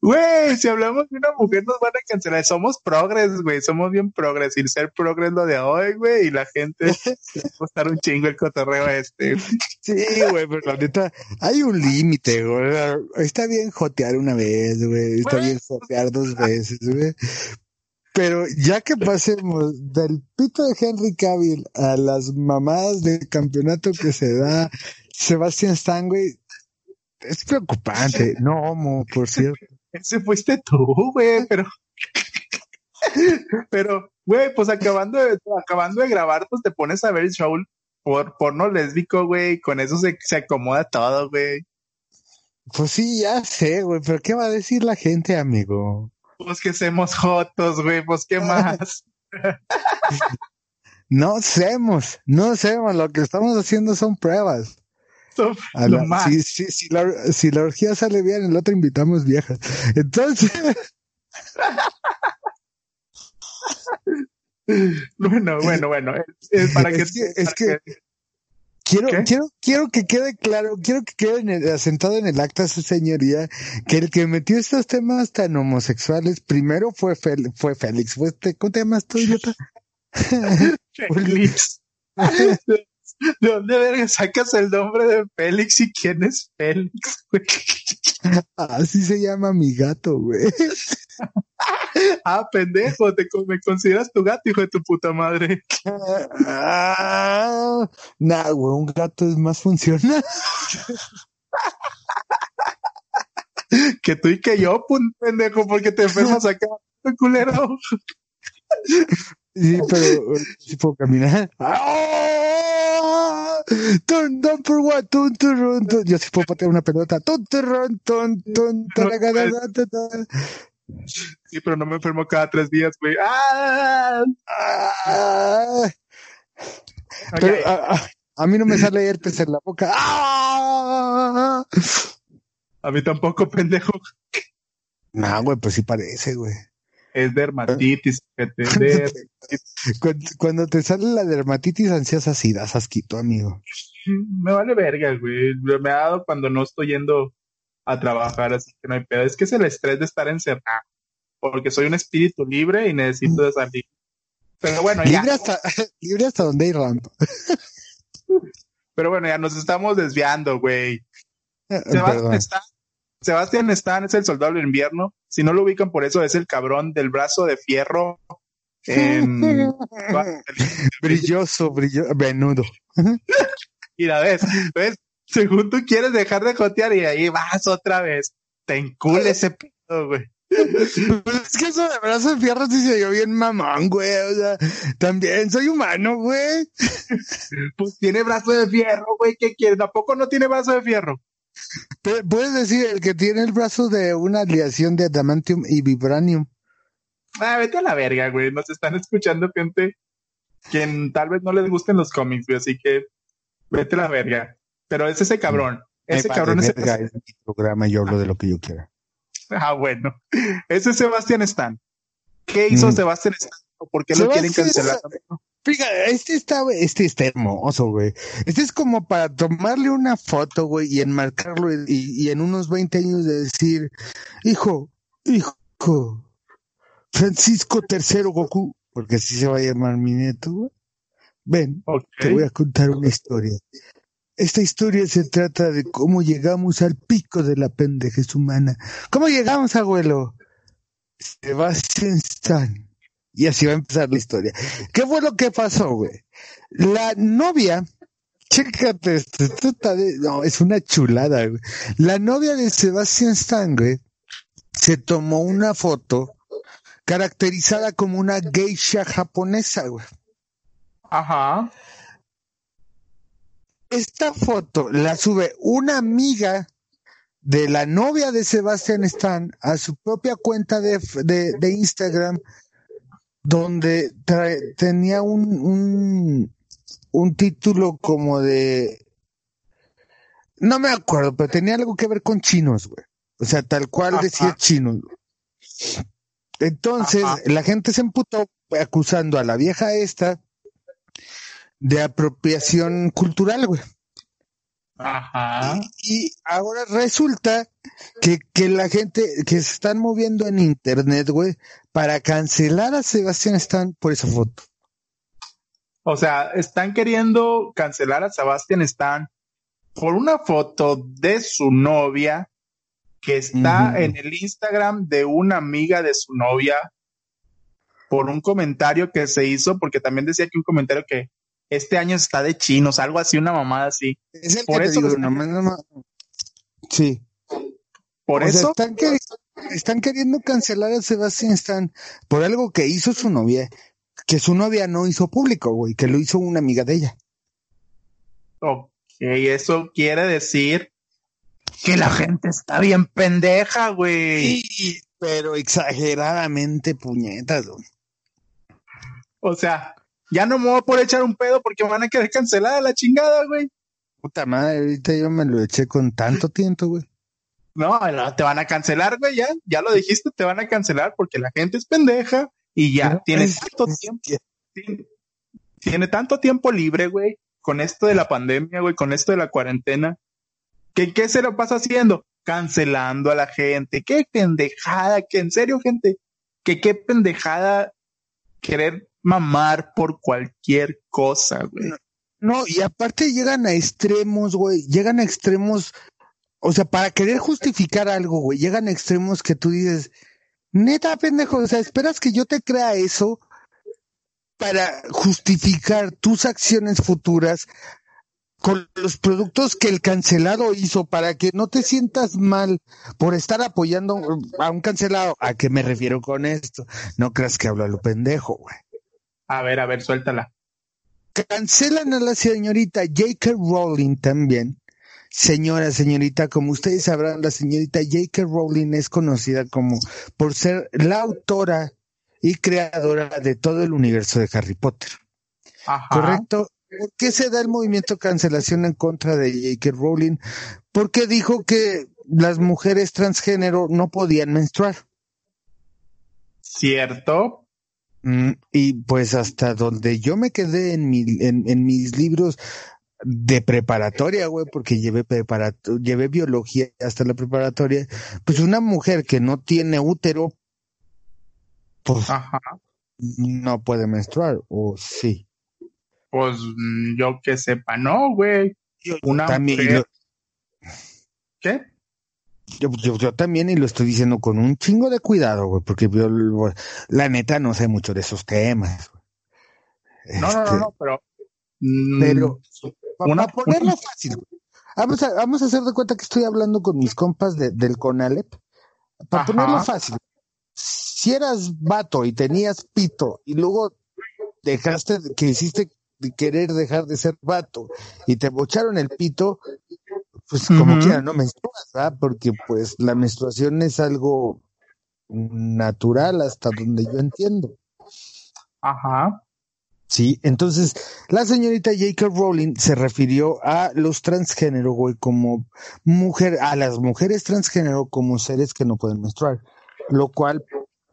Speaker 1: Güey, si hablamos de una mujer nos van a cancelar. Somos progres, güey, somos bien progres. Y ser progres lo de hoy, güey, y la gente va a costar un chingo el cotorreo este.
Speaker 2: Sí, güey, pero la neta, hay un límite, güey. Está bien jotear una vez, güey. Está bien jotear dos veces, güey. Pero ya que pasemos del pito de Henry Cavill a las mamadas de campeonato que se da Sebastián Stan, güey, es preocupante. No, homo, por cierto.
Speaker 1: Ese fuiste tú, güey, pero. Pero, güey, pues acabando de, acabando de grabar, pues te pones a ver el show por porno lésbico, güey. Con eso se, se acomoda todo, güey.
Speaker 2: Pues sí, ya sé, güey, pero ¿qué va a decir la gente, amigo?
Speaker 1: Pues que somos jotos, güey, pues qué más.
Speaker 2: No hacemos, no hacemos, lo que estamos haciendo son pruebas.
Speaker 1: Son
Speaker 2: A
Speaker 1: lo
Speaker 2: la-
Speaker 1: más.
Speaker 2: si, si, si la, si la orgía sale bien, el otro invitamos viejas. Entonces,
Speaker 1: Bueno, bueno, bueno. es- para que,
Speaker 2: Es que- es
Speaker 1: para
Speaker 2: que- quiero,
Speaker 1: ¿Qué?
Speaker 2: quiero, quiero que quede claro, quiero que quede en el- asentado en el acta su señoría, que el que metió estos temas tan homosexuales, primero fue, Fel- fue Félix. Fue este, ¿Cómo te llamas tú, idiota?
Speaker 1: Félix. ¿De dónde verga sacas el nombre de Félix y quién es Félix, güey?
Speaker 2: Así se llama mi gato, güey.
Speaker 1: Ah, pendejo, te me consideras tu gato, hijo de tu puta madre.
Speaker 2: Ah, nah, güey, un gato es más funcional.
Speaker 1: Que tú y que yo, pendejo, porque te enfermas acá, culero.
Speaker 2: Sí, pero eh, sí puedo caminar. ¡Ah! Tun, tun, por what, tun, turun, tun. Yo sí puedo patear una pelota. Tun, turun, tun, tun.
Speaker 1: Sí, pero no me enfermo cada tres días, güey. ¡Ah!
Speaker 2: Ah. Pero a, a- a mí no me sale herpes en la boca. ¡Ah!
Speaker 1: A mí tampoco, pendejo.
Speaker 2: No, güey, pues sí parece, güey.
Speaker 1: Es dermatitis,
Speaker 2: Cuando, cuando te sale la dermatitis ansiosa, sí das asquito, amigo.
Speaker 1: Me vale verga, güey. Me ha dado cuando no estoy yendo a trabajar, así que no hay pedo. Es que es el estrés de estar encerrado. Porque soy un espíritu libre y necesito de salir. Pero bueno, ya.
Speaker 2: Libre hasta, libre hasta donde hay rampa.
Speaker 1: Pero bueno, ya nos estamos desviando, güey.
Speaker 2: Eh,
Speaker 1: Sebastián está, Sebastián Stan es el soldado del invierno. Si no lo ubican por eso, es el cabrón del brazo de fierro. en-
Speaker 2: Brilloso, brilloso, venudo.
Speaker 1: y la ves, ves, según tú quieres dejar de jotear y ahí vas otra vez. Te encule ese pedo, güey.
Speaker 2: Pero es que eso de brazo de fierro sí se yo bien mamón, güey. O sea, también soy humano, güey.
Speaker 1: Pues tiene brazo de fierro, güey. ¿Qué quieres? ¿Tampoco no tiene brazo de fierro?
Speaker 2: Puedes decir el que tiene el brazo de una aleación de adamantium y vibranium.
Speaker 1: Ah, vete a la verga, güey. Nos están escuchando gente quien tal vez no les gusten los cómics, güey. Así que vete a la verga. Pero es ese cabrón. Ese
Speaker 2: Me
Speaker 1: cabrón es
Speaker 2: verga, es mi programa y yo hablo de lo que yo quiera.
Speaker 1: Ah, bueno. Ese es Sebastián Stan. ¿Qué hizo
Speaker 2: Mm.
Speaker 1: Sebastián Stan? ¿O ¿Por qué lo quieren cancelar?
Speaker 2: Fíjate, este está, este está hermoso, güey. Este es como para tomarle una foto, güey, y enmarcarlo y, y en unos 20 años de decir, hijo, hijo, Francisco III Goku, porque así se va a llamar mi nieto, güey. Ven, te voy a contar una historia. Esta historia se trata de cómo llegamos al pico de la pendejez humana. ¿Cómo llegamos, abuelo? Sebastián Stan. Y así va a empezar la historia. ¿Qué fue lo que pasó, güey? La novia, chécate no, es una chulada, güey. La novia de Sebastián Stan, güey, se tomó una foto caracterizada como una geisha japonesa, güey.
Speaker 1: Ajá.
Speaker 2: Esta foto la sube una amiga de la novia de Sebastián Stan a su propia cuenta de, de, de Instagram, donde trae- tenía un, un, un título como de... No me acuerdo, pero tenía algo que ver con chinos, güey. O sea, tal cual
Speaker 1: Ajá.
Speaker 2: decía chinos. güey. Entonces,
Speaker 1: Ajá.
Speaker 2: la gente se emputó acusando a la vieja esta de apropiación cultural, güey.
Speaker 1: Ajá.
Speaker 2: Y, y ahora resulta que, que la gente que se están moviendo en internet, güey, para cancelar a Sebastián Stan por esa foto.
Speaker 1: O sea, están queriendo cancelar a Sebastián Stan por una foto de su novia que está en el Instagram de una amiga de su novia por un comentario que se hizo, porque también decía que un comentario que este año está de chinos, algo así, una mamada así.
Speaker 2: Es el
Speaker 1: Por
Speaker 2: que te
Speaker 1: eso
Speaker 2: digo,
Speaker 1: los-
Speaker 2: nomás- nomás- Sí.
Speaker 1: Por
Speaker 2: O sea,
Speaker 1: eso,
Speaker 2: están, queri- están queriendo cancelar a Sebastián Stan por algo que hizo su novia, que su novia no hizo público, güey, que lo hizo una amiga de ella.
Speaker 1: ok, eso quiere decir que la gente está bien pendeja, güey.
Speaker 2: Sí, pero exageradamente puñetas, güey.
Speaker 1: O sea, ya no me voy a poder echar un pedo porque me van a querer cancelar la chingada, güey.
Speaker 2: Puta madre, ahorita yo me lo eché con tanto tiempo, güey.
Speaker 1: No, no, te van a cancelar, güey, ya, ya lo dijiste, te van a cancelar porque la gente es pendeja y ya
Speaker 2: No,
Speaker 1: tiene tanto tiempo, tiene, tiene tanto tiempo libre, güey, con esto de la pandemia, güey, con esto de la cuarentena. ¿Qué, qué se lo pasa haciendo? Cancelando a la gente. Qué pendejada, que en serio, gente, que qué pendejada querer mamar por cualquier cosa, güey.
Speaker 2: No, y aparte llegan a extremos, güey, llegan a extremos, o sea, para querer justificar algo, güey, llegan a extremos que tú dices, neta, pendejo, o sea, esperas que yo te crea eso para justificar tus acciones futuras con los productos que el cancelado hizo para que no te sientas mal por estar apoyando a un cancelado. ¿A qué me refiero con esto? No creas que hablo a lo pendejo, güey.
Speaker 1: A ver, a ver, suéltala.
Speaker 2: Cancelan a la señorita J.K. Rowling también. Señora, señorita, como ustedes sabrán, la señorita J.K. Rowling es conocida como por ser la autora y creadora de todo el universo de Harry Potter.
Speaker 1: Ajá.
Speaker 2: ¿Correcto? ¿Por qué se da el movimiento cancelación en contra de J.K. Rowling? Porque dijo que las mujeres transgénero no podían menstruar.
Speaker 1: Cierto.
Speaker 2: Mm, y pues hasta donde yo me quedé en, mi, en, en mis libros de preparatoria, güey, porque llevé preparato llevé biología hasta la preparatoria, pues una mujer que no tiene útero, pues
Speaker 1: Ajá.
Speaker 2: no puede menstruar, o sí.
Speaker 1: Pues yo que sepa, no, güey. Una
Speaker 2: También,
Speaker 1: mujer-
Speaker 2: lo-
Speaker 1: ¿Qué?
Speaker 2: Yo, yo, yo también, y lo estoy diciendo con un chingo de cuidado, güey, porque yo, la neta no sé mucho de esos temas.
Speaker 1: No, no, no,
Speaker 2: Este,
Speaker 1: no, pero. mm,
Speaker 2: Pero, para ponerlo fácil, güey. Vamos a, vamos a hacer de cuenta que estoy hablando con mis compas de- del Conalep. Para
Speaker 1: Ajá.
Speaker 2: ponerlo fácil, si eras vato y tenías pito y luego dejaste, de- que hiciste querer dejar de ser vato y te bocharon el pito, pues como quiera, no menstruas, ¿verdad? Porque pues la menstruación es algo natural hasta donde yo entiendo.
Speaker 1: Ajá.
Speaker 2: Sí, entonces la señorita J.K. Rowling se refirió a los transgénero, güey, como mujer, a las mujeres transgénero como seres que no pueden menstruar, lo cual,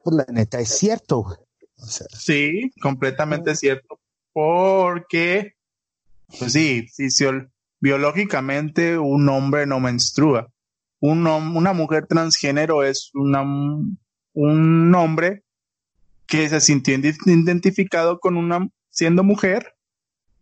Speaker 2: pues la neta es cierto, güey. O sea,
Speaker 1: Sí, completamente cierto. Porque, pues sí, fisiol- biológicamente un hombre no menstrua. Una mujer transgénero es una, un hombre que se sintió identificado con una siendo mujer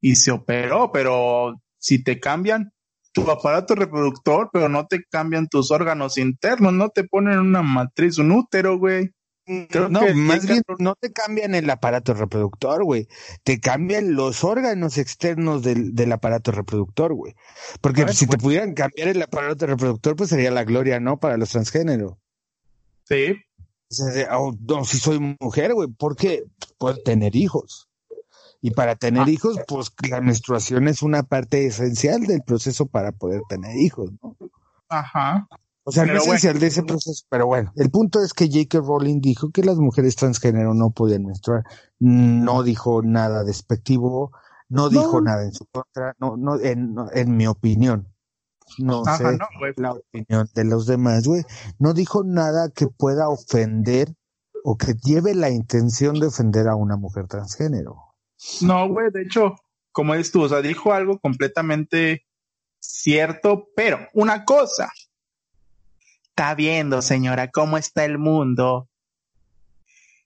Speaker 1: y se operó, pero si te cambian tu aparato reproductor, pero no te cambian tus órganos internos, no te ponen una matriz, un útero, güey. Creo
Speaker 2: no,
Speaker 1: que
Speaker 2: más bien no te cambian el aparato reproductor, güey. Te cambian los órganos externos del, del aparato reproductor, güey. Porque
Speaker 1: Bueno,
Speaker 2: si te
Speaker 1: pues-
Speaker 2: pudieran cambiar el aparato reproductor, pues sería la gloria, ¿no? Para los transgénero.
Speaker 1: Sí,
Speaker 2: O sea, oh, no, si soy mujer, güey, porque puedo tener hijos. Y para tener
Speaker 1: Ah.
Speaker 2: hijos, pues la menstruación es una parte esencial del proceso para poder tener hijos, ¿no?
Speaker 1: ajá.
Speaker 2: O sea, no
Speaker 1: bueno.
Speaker 2: esencial de ese proceso, pero bueno, el punto es que J.K. Rowling dijo que las mujeres transgénero no podían menstruar. No dijo nada despectivo, no dijo nada en su contra, no, no, en, mi opinión. No
Speaker 1: Ajá,
Speaker 2: sé
Speaker 1: no,
Speaker 2: la opinión de los demás, güey. No dijo nada que pueda ofender o que lleve la intención de ofender a una mujer transgénero.
Speaker 1: No, güey, de hecho, como dices tú, o sea, dijo algo completamente cierto, pero una cosa. Está viendo, señora, cómo está el mundo.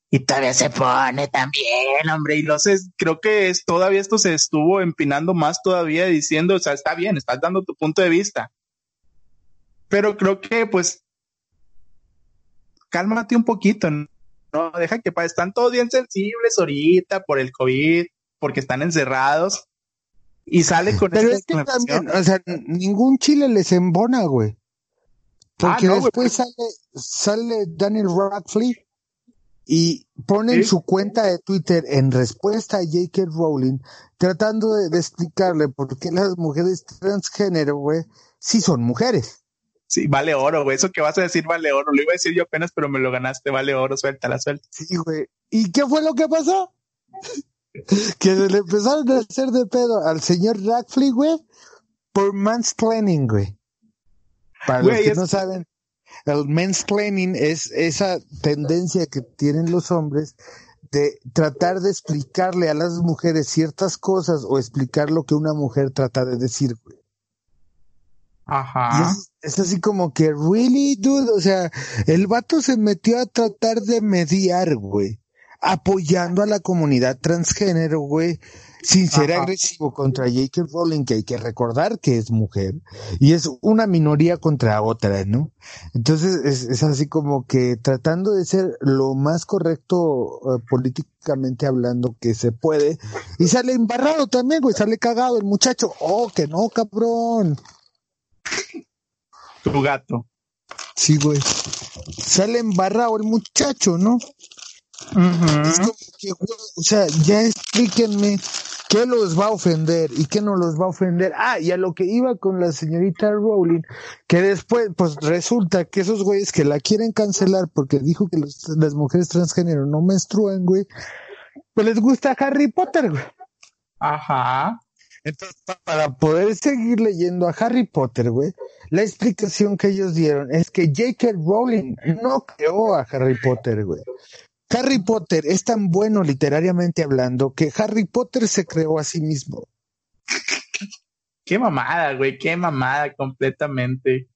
Speaker 1: Y todavía se pone también, hombre, y lo sé, creo que es, todavía esto se estuvo empinando más todavía diciendo, o sea, está bien, estás dando tu punto de vista. Pero creo que, pues, cálmate un poquito, ¿no? No, deja que están todos bien sensibles ahorita por el COVID, porque están encerrados. Y sale con
Speaker 2: Pero
Speaker 1: esta
Speaker 2: es que
Speaker 1: declaración.
Speaker 2: también, o sea, ningún chile les embona, güey. Porque
Speaker 1: Ah, no,
Speaker 2: después sale, sale Daniel Radcliffe y pone en
Speaker 1: Sí.
Speaker 2: su cuenta de Twitter en respuesta a J.K. Rowling tratando de, de explicarle por qué las mujeres transgénero, güey, sí son mujeres.
Speaker 1: Sí, vale oro, güey. Eso que vas a decir vale oro. Lo iba a decir yo apenas, pero me lo ganaste. Vale oro, suéltala, suelta.
Speaker 2: Sí, güey. ¿Y qué fue lo que pasó? que se le empezaron a hacer de pedo al señor Radcliffe, güey, por mansplaining, güey. Para los que
Speaker 1: es-
Speaker 2: no saben, el mansplaining es esa tendencia que tienen los hombres de tratar de explicarle a las mujeres ciertas cosas o explicar lo que una mujer trata de decir, güey.
Speaker 1: Ajá.
Speaker 2: es, es así como que, really, dude, o sea, el vato se metió a tratar de mediar, güey, apoyando a la comunidad transgénero, güey, sin ser
Speaker 1: Ajá.
Speaker 2: agresivo contra J.K. Rowling, que hay que recordar que es mujer, y es una minoría contra otra, ¿no? Entonces es, es así como que tratando de ser lo más correcto eh, políticamente hablando que se puede, y sale embarrado también, güey, sale cagado el muchacho, oh, que no, cabrón.
Speaker 1: Tu gato.
Speaker 2: Sí, güey. Sale embarrado el muchacho, ¿no? Es como que, güey, o sea, ya explíquenme qué los va a ofender y qué no los va a ofender. Ah, y a lo que iba con la señorita Rowling, que después, pues resulta que esos güeyes que la quieren cancelar porque dijo que los- las mujeres transgénero no menstruan, güey, pues les gusta Harry Potter, güey.
Speaker 1: Ajá.
Speaker 2: Entonces, pa- para poder seguir leyendo a Harry Potter, güey, la explicación que ellos dieron es que J.K. Rowling no creó a Harry Potter, güey. Harry Potter es tan bueno literariamente hablando que Harry Potter se creó a sí mismo.
Speaker 1: Qué mamada, güey. Qué mamada completamente.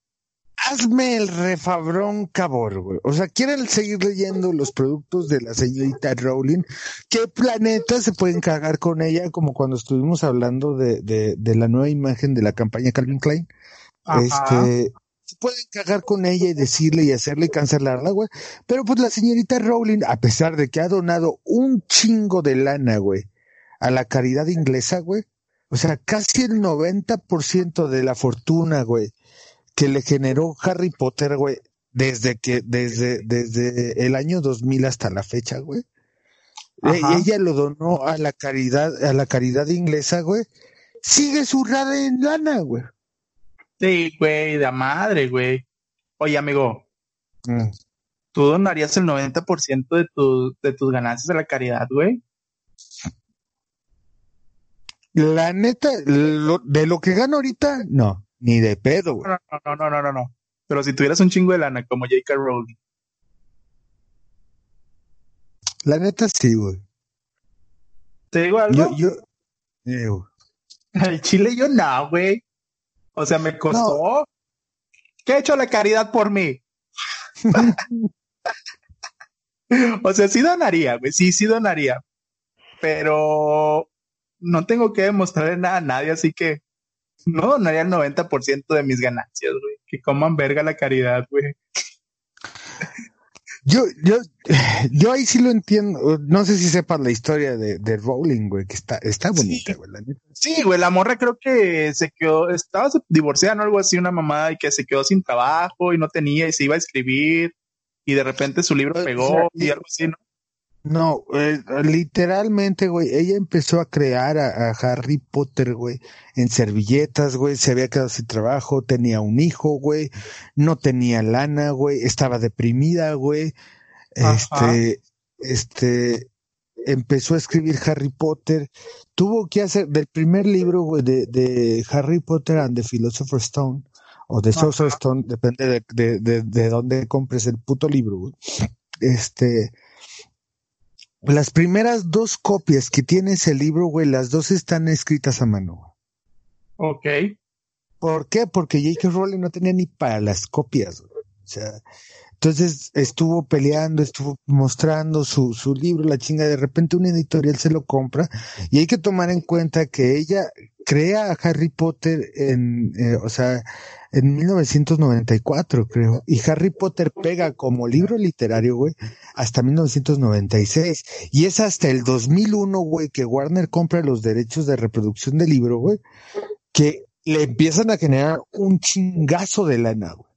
Speaker 2: Hazme el refabrón cabor, güey. O sea, quieren seguir leyendo los productos de la señorita Rowling. ¿Qué planeta se pueden cagar con ella? Como cuando estuvimos hablando de, de, de la nueva imagen de la campaña Calvin Klein.
Speaker 1: Ajá.
Speaker 2: Este, pueden cagar con ella y decirle y hacerle cancelarla, güey. Pero pues la señorita Rowling, a pesar de que ha donado un chingo de lana, güey, a la caridad inglesa, güey. O sea, casi el 90% de la fortuna, güey, que le generó Harry Potter, güey, desde que, desde, desde el año 2000 hasta la fecha, güey. E, ella lo donó a la caridad, a la caridad inglesa, güey. Sigue zurrada en lana, güey.
Speaker 1: Sí, güey, de madre, güey. Oye, amigo. Mm. ¿Tú donarías el 90% de, tu, de tus ganancias a la caridad, güey?
Speaker 2: La neta, de lo que gano ahorita, no, ni de pedo, güey.
Speaker 1: No, no, no, no, no, no. Pero si tuvieras un chingo de lana como J.K. Rowling.
Speaker 2: La neta sí, güey.
Speaker 1: ¿Te digo algo?
Speaker 2: Yo, yo,
Speaker 1: El chile yo no, güey. O sea, me costó. ¿Qué ha hecho la caridad por mí? o sea, sí donaría, güey. Sí, sí donaría. Pero no tengo que demostrarle nada a nadie, así que no donaría el 90% de mis ganancias, güey. Que coman verga la caridad, güey.
Speaker 2: Yo, yo, yo ahí sí lo entiendo. No sé si sepas la historia de, de Rowling, güey, que está, está bonita, güey.
Speaker 1: Sí, güey, la morra creo que se quedó, estaba divorciada, ¿no? Algo así, una mamá, y que se quedó sin trabajo y no tenía y se iba a escribir y de repente su libro pegó y algo así, ¿no?
Speaker 2: No, eh, literalmente, güey, ella empezó a crear a, Harry Potter, güey, en servilletas, güey, se había quedado sin trabajo, tenía un hijo, güey, no tenía lana, güey, estaba deprimida, güey, este, este, empezó a escribir Harry Potter, tuvo que hacer, del primer libro, güey, de, de Harry Potter and the Philosopher's Stone, o de Sorcerer's Stone, depende de, de, de, de dónde compres el puto libro, güey, este, las primeras dos copias que tiene ese libro, güey, las dos están escritas a mano.
Speaker 1: Ok.
Speaker 2: ¿Por qué? Porque J.K. Rowling no tenía ni para las copias. O sea, entonces estuvo peleando, estuvo mostrando su, su libro, la chinga. De repente un editorial se lo compra y hay que tomar en cuenta que ella crea a Harry Potter en, eh, o sea, en 1994, creo. Y Harry Potter pega como libro literario, güey, hasta 1996. Y es hasta el 2001, güey, que Warner compra los derechos de reproducción del libro, güey, que le empiezan a generar un chingazo de lana, güey.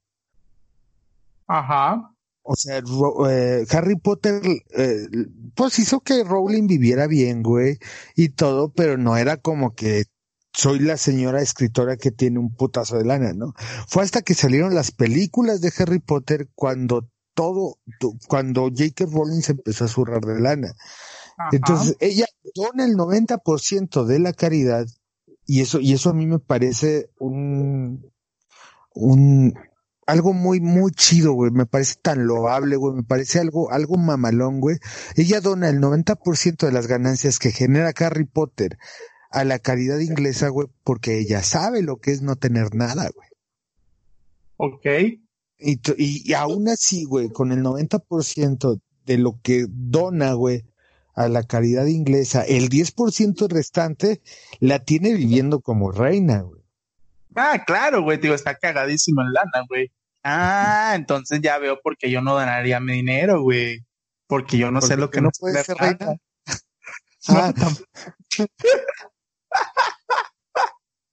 Speaker 1: Ajá.
Speaker 2: O sea, eh, Harry Potter, eh, pues hizo que Rowling viviera bien, güey, y todo, pero no era como que soy la señora escritora que tiene un putazo de lana, ¿no? Fue hasta que salieron las películas de Harry Potter cuando todo, cuando J.K. Rowling se empezó a zurrar de lana. Entonces, ella dona el 90% de la caridad y eso, y eso a mí me parece un, un, algo muy, muy chido, güey. Me parece tan loable, güey. Me parece algo, algo mamalón, güey. Ella dona el 90% de las ganancias que genera Harry Potter a la caridad inglesa, güey, porque ella sabe lo que es no tener nada, güey.
Speaker 1: Ok.
Speaker 2: Y, y, aún así, güey, con el 90% de lo que dona, güey, a la caridad inglesa, el 10% restante la tiene viviendo como reina, güey.
Speaker 1: Ah, claro, güey, digo, está cagadísimo en lana, güey. Ah, entonces ya veo por qué yo no donaría mi dinero, güey. Porque yo no sé lo que no puede ser reina. Ah,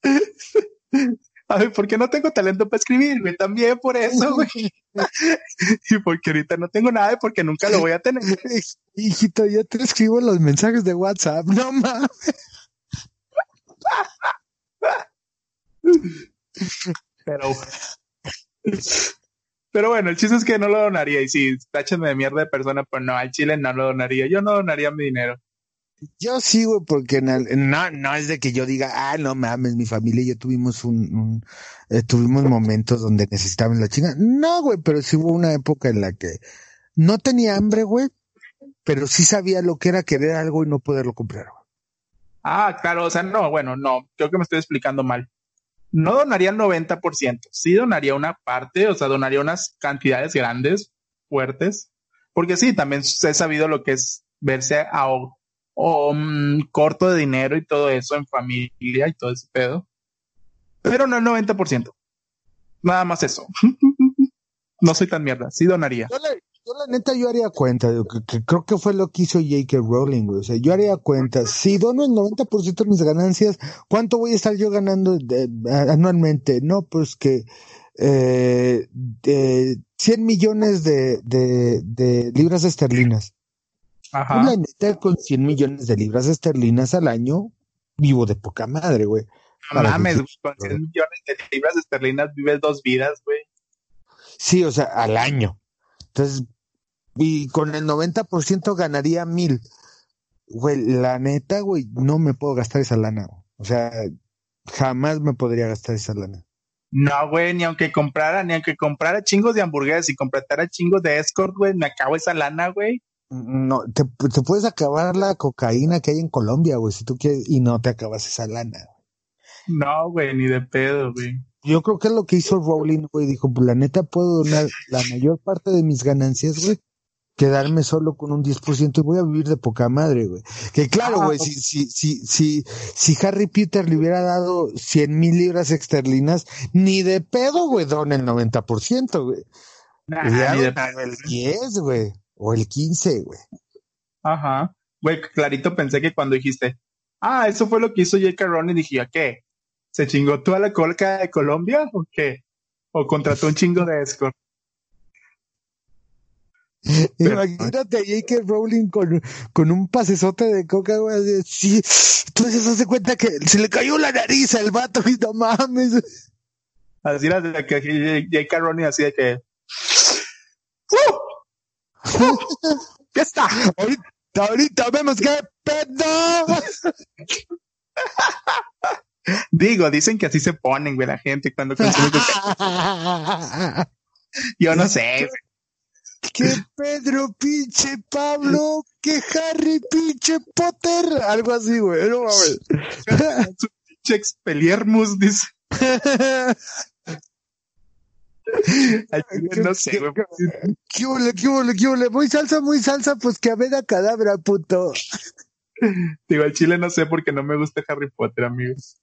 Speaker 1: A ver, porque no tengo talento para escribir, güey, también por eso, güey. y porque ahorita no tengo nada y porque nunca lo voy a tener.
Speaker 2: Hijito, yo te escribo los mensajes de WhatsApp, no mames.
Speaker 1: Pero, pero bueno, el chiste es que no lo donaría. Y si táchenme de mierda de persona, pues no, al chile no lo donaría. Yo no donaría mi dinero.
Speaker 2: Yo sí, güey, porque no, no es de que yo diga, ah, no mames, mi familia y yo tuvimos un, eh, tuvimos momentos donde necesitaban la chinga. No, güey, pero sí hubo una época en la que no tenía hambre, güey, pero sí sabía lo que era querer algo y no poderlo comprar.
Speaker 1: Ah, claro, o sea, no, bueno, no, creo que me estoy explicando mal. No donaría el 90%, sí donaría una parte, o sea, donaría unas cantidades grandes, fuertes, porque sí, también he sabido lo que es verse a o mm, corto de dinero y todo eso en familia y todo ese pedo. Pero no el 90%. Nada más eso. no soy tan mierda, sí donaría.
Speaker 2: Yo la, neta, yo haría cuenta, que- creo que fue lo que hizo J.K. Rowling, yo haría cuenta, si dono el 90% de mis ganancias, ¿cuánto voy a estar yo ganando a- anualmente? No, pues que eh, de 100 millones de, de libras esterlinas.
Speaker 1: Ajá.
Speaker 2: Pues la neta, con 100 millones de libras esterlinas al año, vivo de poca madre, güey.
Speaker 1: No mames, güey, con 100 millones de libras esterlinas vives dos vidas, güey.
Speaker 2: Sí, o sea, al año. Entonces, y con el 90% ganaría mil. Güey, la neta, güey, no me puedo gastar esa lana. güey. O sea, jamás me podría gastar esa lana.
Speaker 1: No, güey, ni aunque comprara, ni aunque comprara chingos de hamburguesas y comprara chingos de escort, güey, me acabo esa lana, güey.
Speaker 2: No, te, te puedes acabar la cocaína que hay en Colombia, güey, si tú quieres, y no te acabas esa lana.
Speaker 1: No, güey, ni de pedo, güey.
Speaker 2: Yo creo que es lo que hizo Rowling, güey, dijo, pues la neta puedo donar la mayor parte de mis ganancias, güey, quedarme solo con un 10% y voy a vivir de poca madre, güey. Que claro,
Speaker 1: Ah,
Speaker 2: güey, si, si, si, si, si Harry Peter le hubiera dado 100 mil libras esterlinas, ni de pedo, güey, dona el 90%, güey.
Speaker 1: Nah, ni de pedo.
Speaker 2: el 10, güey, o el 15, güey.
Speaker 1: Ajá. Güey, clarito pensé que cuando dijiste, ah, eso fue lo que hizo J.K. Rowling, dije, ¿a qué? ¿Se chingó toda la colca de Colombia o qué? ¿O contrató un chingo de escort?
Speaker 2: Imagínate a J.K. Rowling con, con un pasesote de coca, güey, así, sí. Entonces hace cuenta que se le cayó la nariz al vato y no mames.
Speaker 1: Así era de que J.K. Rowling así de que... ¡Uh! ¿Qué está?
Speaker 2: Ahorita, ahorita vemos qué pedo.
Speaker 1: Digo, dicen que así se ponen, güey, la gente cuando consume. Yo no sé,
Speaker 2: que Pedro pinche Pablo, que Harry pinche Potter, algo así, güey. No mames.
Speaker 1: Su pinche expeliermus, dice. No sé, güey.
Speaker 2: ¿Qué ole, qué ole, qué ole? Muy salsa, muy salsa, pues que a ver a cadabra, puto.
Speaker 1: Digo, al chile no sé porque no me gusta Harry Potter, amigos.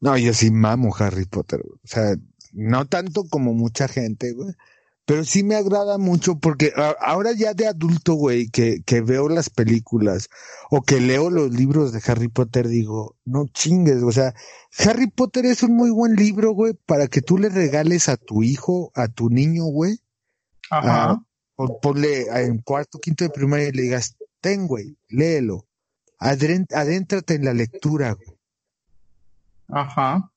Speaker 2: No, yo sí mamo Harry Potter, güey. O sea, no tanto como mucha gente, güey. Pero sí me agrada mucho porque ahora ya de adulto, güey, que, que veo las películas o que leo los libros de Harry Potter, digo, no chingues, o sea, Harry Potter es un muy buen libro, güey, para que tú le regales a tu hijo, a tu niño, güey,
Speaker 1: Ajá.
Speaker 2: O ponle en cuarto, quinto de primaria y le digas, ten, güey, léelo, Adren- adéntrate en la lectura, güey.
Speaker 1: Ajá.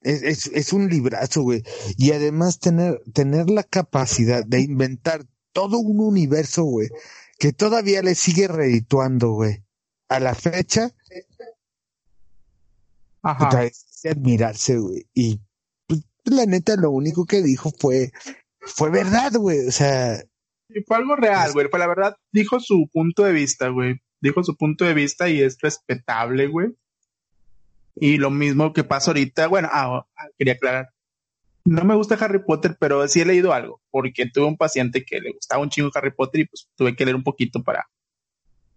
Speaker 2: Es, es, es un librazo, güey. Y además tener, tener la capacidad de inventar todo un universo, güey, que todavía le sigue redituando, güey. A la fecha,
Speaker 1: Ajá.
Speaker 2: puta, es de admirarse, güey. Y pues, la neta, lo único que dijo fue, fue verdad, güey. O sea,
Speaker 1: Y fue algo real, güey. Fue la verdad, dijo su punto de vista, güey. Dijo su punto de vista y es respetable, güey. Y lo mismo que pasa ahorita, bueno, ah, ah, quería aclarar. No me gusta Harry Potter, pero sí he leído algo, porque tuve un paciente que le gustaba un chingo Harry Potter y pues tuve que leer un poquito para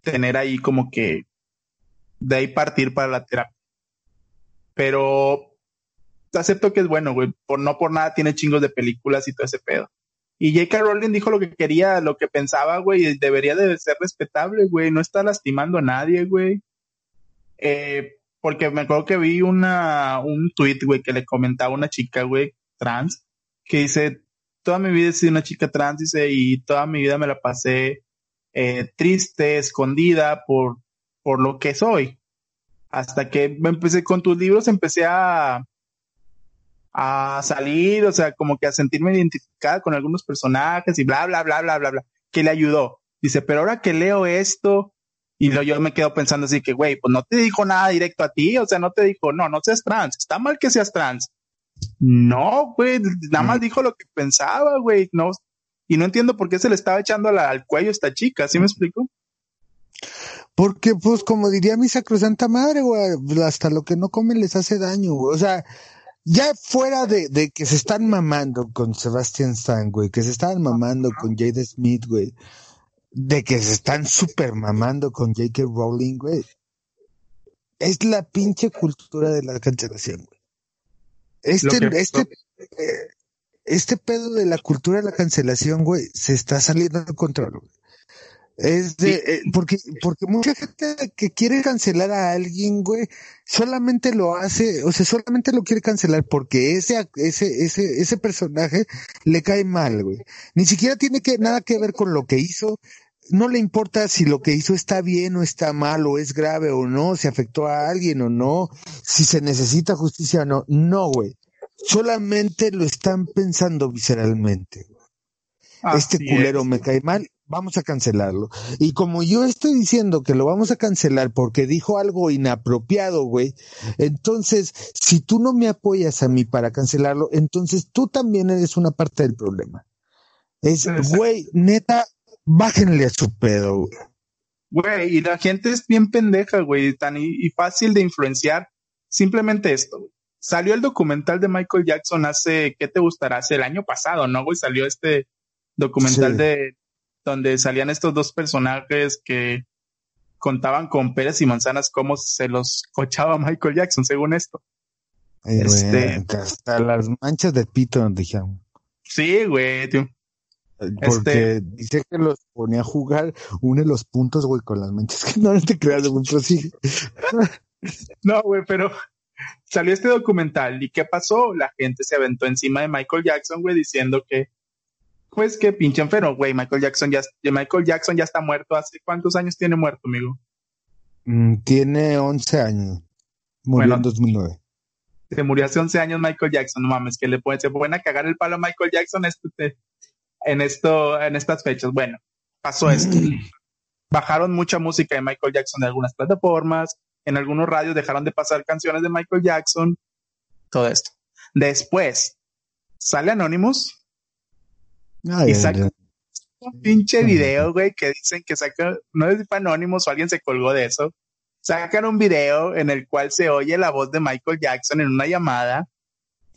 Speaker 1: tener ahí como que de ahí partir para la terapia. Pero acepto que es bueno, güey. Por, no por nada tiene chingos de películas y todo ese pedo. Y J.K. Rowling dijo lo que quería, lo que pensaba, güey, debería de ser respetable, güey. No está lastimando a nadie, güey. Eh, porque me acuerdo que vi una, un tweet, güey, que le comentaba una chica, güey, trans, que dice, toda mi vida he sido una chica trans, dice, y toda mi vida me la pasé eh, triste, escondida por, por lo que soy. Hasta que me empecé con tus libros, empecé a, a salir, o sea, como que a sentirme identificada con algunos personajes y bla, bla, bla, bla, bla, bla, que le ayudó. Dice, pero ahora que leo esto, y yo me quedo pensando así que, güey, pues no te dijo nada directo a ti, o sea, no te dijo, no, no seas trans, está mal que seas trans. No, güey, nada más dijo lo que pensaba, güey, no, y no entiendo por qué se le estaba echando la- al cuello a esta chica, ¿sí me explico?
Speaker 2: porque pues como diría mi sacrosanta madre, güey, hasta lo que no comen les hace daño, güey. O sea, ya fuera de, de que se están mamando con Sebastian Stan, güey, que se están mamando con Jade Smith, güey, de que se están super mamando con J.K. Rowling, güey. Es la pinche cultura de la cancelación, güey. Este,
Speaker 1: que-
Speaker 2: este, eh, este pedo de la cultura de la cancelación, güey, se está saliendo de control. Güey. Es de, eh, porque, porque mucha gente que quiere cancelar a alguien, güey, solamente lo hace, o sea, solamente lo quiere cancelar porque ese, ese, ese, ese personaje le cae mal, güey. Ni siquiera tiene que, nada que ver con lo que hizo. No le importa si lo que hizo está bien o está mal, o es grave o no, si afectó a alguien o no, si se necesita justicia o no. No, güey. Solamente lo están pensando visceralmente. este culero me cae mal vamos a cancelarlo. Y como yo estoy diciendo que lo vamos a cancelar porque dijo algo inapropiado, güey, entonces, si tú no me apoyas a mí para cancelarlo, entonces tú también eres una parte del problema. Es, güey, neta, bájenle a su pedo, güey.
Speaker 1: Güey, y la gente es bien pendeja, güey, tan y, fácil de influenciar. Simplemente esto, güey. Salió el documental de Michael Jackson hace, ¿qué te gustará? Hace el año pasado, ¿no, güey? Salió este documental de donde salían estos dos personajes que contaban con peras y manzanas cómo se los cochaba Michael Jackson, según esto.
Speaker 2: este, hasta las manchas de pito dijeron.
Speaker 1: Sí, güey, tío.
Speaker 2: Porque este, dice que los ponía a jugar, une los puntos, güey, con las manchas. Que no te creas, güey, sí.
Speaker 1: no, güey, pero salió este documental y ¿qué pasó? La gente se aventó encima de Michael Jackson, güey, diciendo que pues que pinche enfermo, güey. Michael Jackson ya, Michael Jackson ya está muerto. ¿Hace cuántos años tiene muerto, amigo?
Speaker 2: Mm, tiene 11 años. Murió en 2009.
Speaker 1: Se murió hace 11 años Michael Jackson. No mames, que le pueden, se pueden a cagar el palo a Michael Jackson este, en esto, en estas fechas. Bueno, pasó esto. Bajaron mucha música de Michael Jackson de algunas plataformas. En algunos radios dejaron de pasar canciones de Michael Jackson. Todo esto. Después, sale Anonymous y saca un pinche video, güey, que dicen que saca, no es para anónimos o alguien se colgó de eso. Sacan un video en el cual se oye la voz de Michael Jackson en una llamada,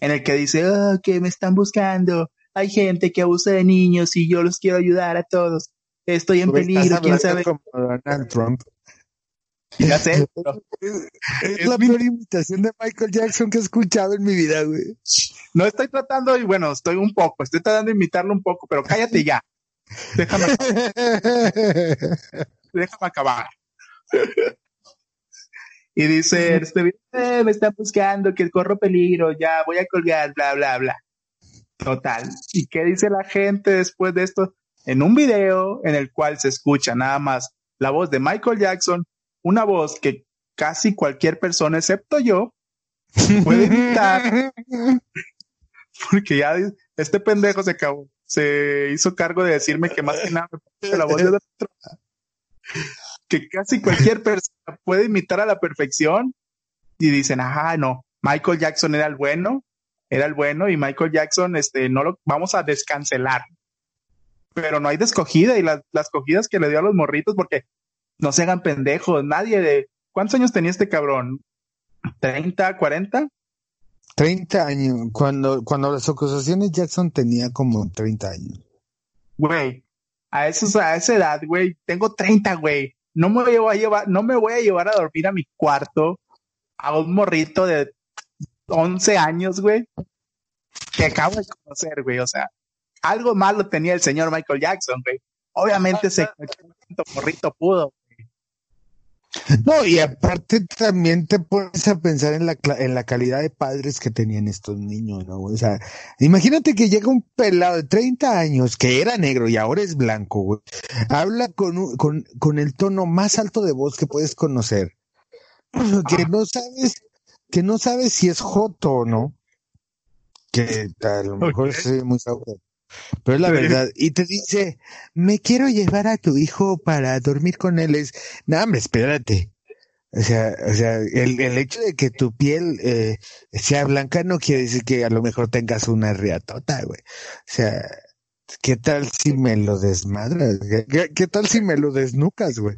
Speaker 1: en el que dice, oh, que me están buscando, hay gente que abusa de niños y yo los quiero ayudar a todos. Estoy en peligro, quién sabe. Como Donald Trump.
Speaker 2: Ya sé. Es, la peor imitación de Michael Jackson que he escuchado en mi vida, güey.
Speaker 1: No estoy tratando, y bueno, estoy un poco, estoy tratando de imitarlo un poco, pero cállate ya. Déjame acabar. Déjame acabar. y dice, este, me está buscando, que corro peligro, ya voy a colgar, bla, bla, bla. Total. ¿Y qué dice la gente después de esto? En un video en el cual se escucha nada más la voz de Michael Jackson una voz que casi cualquier persona, excepto yo, puede imitar. porque ya este pendejo se acabó, se hizo cargo de decirme que más que nada la voz de otro, que casi cualquier persona puede imitar a la perfección y dicen, ajá, no, Michael Jackson era el bueno, era el bueno y Michael Jackson, este, no lo vamos a descancelar. Pero no hay descogida y las, las cogidas que le dio a los morritos, porque no se hagan pendejos, nadie de... ¿Cuántos años tenía este cabrón? ¿30, 40?
Speaker 2: 30 años. Cuando, cuando las acusaciones Jackson tenía como 30 años.
Speaker 1: Güey, a, esos, a esa edad, güey, tengo 30, güey. No me voy a llevar, no me voy a llevar a dormir a mi cuarto a un morrito de 11 años, güey, que acabo de conocer, güey. O sea, algo malo tenía el señor Michael Jackson, güey. Obviamente se morrito pudo.
Speaker 2: No, y aparte también te pones a pensar en la, en la calidad de padres que tenían estos niños, ¿no? O sea, imagínate que llega un pelado de 30 años que era negro y ahora es blanco, güey. Habla con, con, con el tono más alto de voz que puedes conocer. Que no sabes, que no sabes si es joto o no. Que a lo mejor es muy sabroso. Pero es la verdad. Y te dice, me quiero llevar a tu hijo para dormir con él. Es, no, hombre, espérate. O sea, o sea, el, el hecho de que tu piel eh, sea blanca no quiere decir que a lo mejor tengas una riatota, güey. O sea, ¿qué tal si me lo desmadras? ¿Qué, qué tal si me lo desnucas, güey?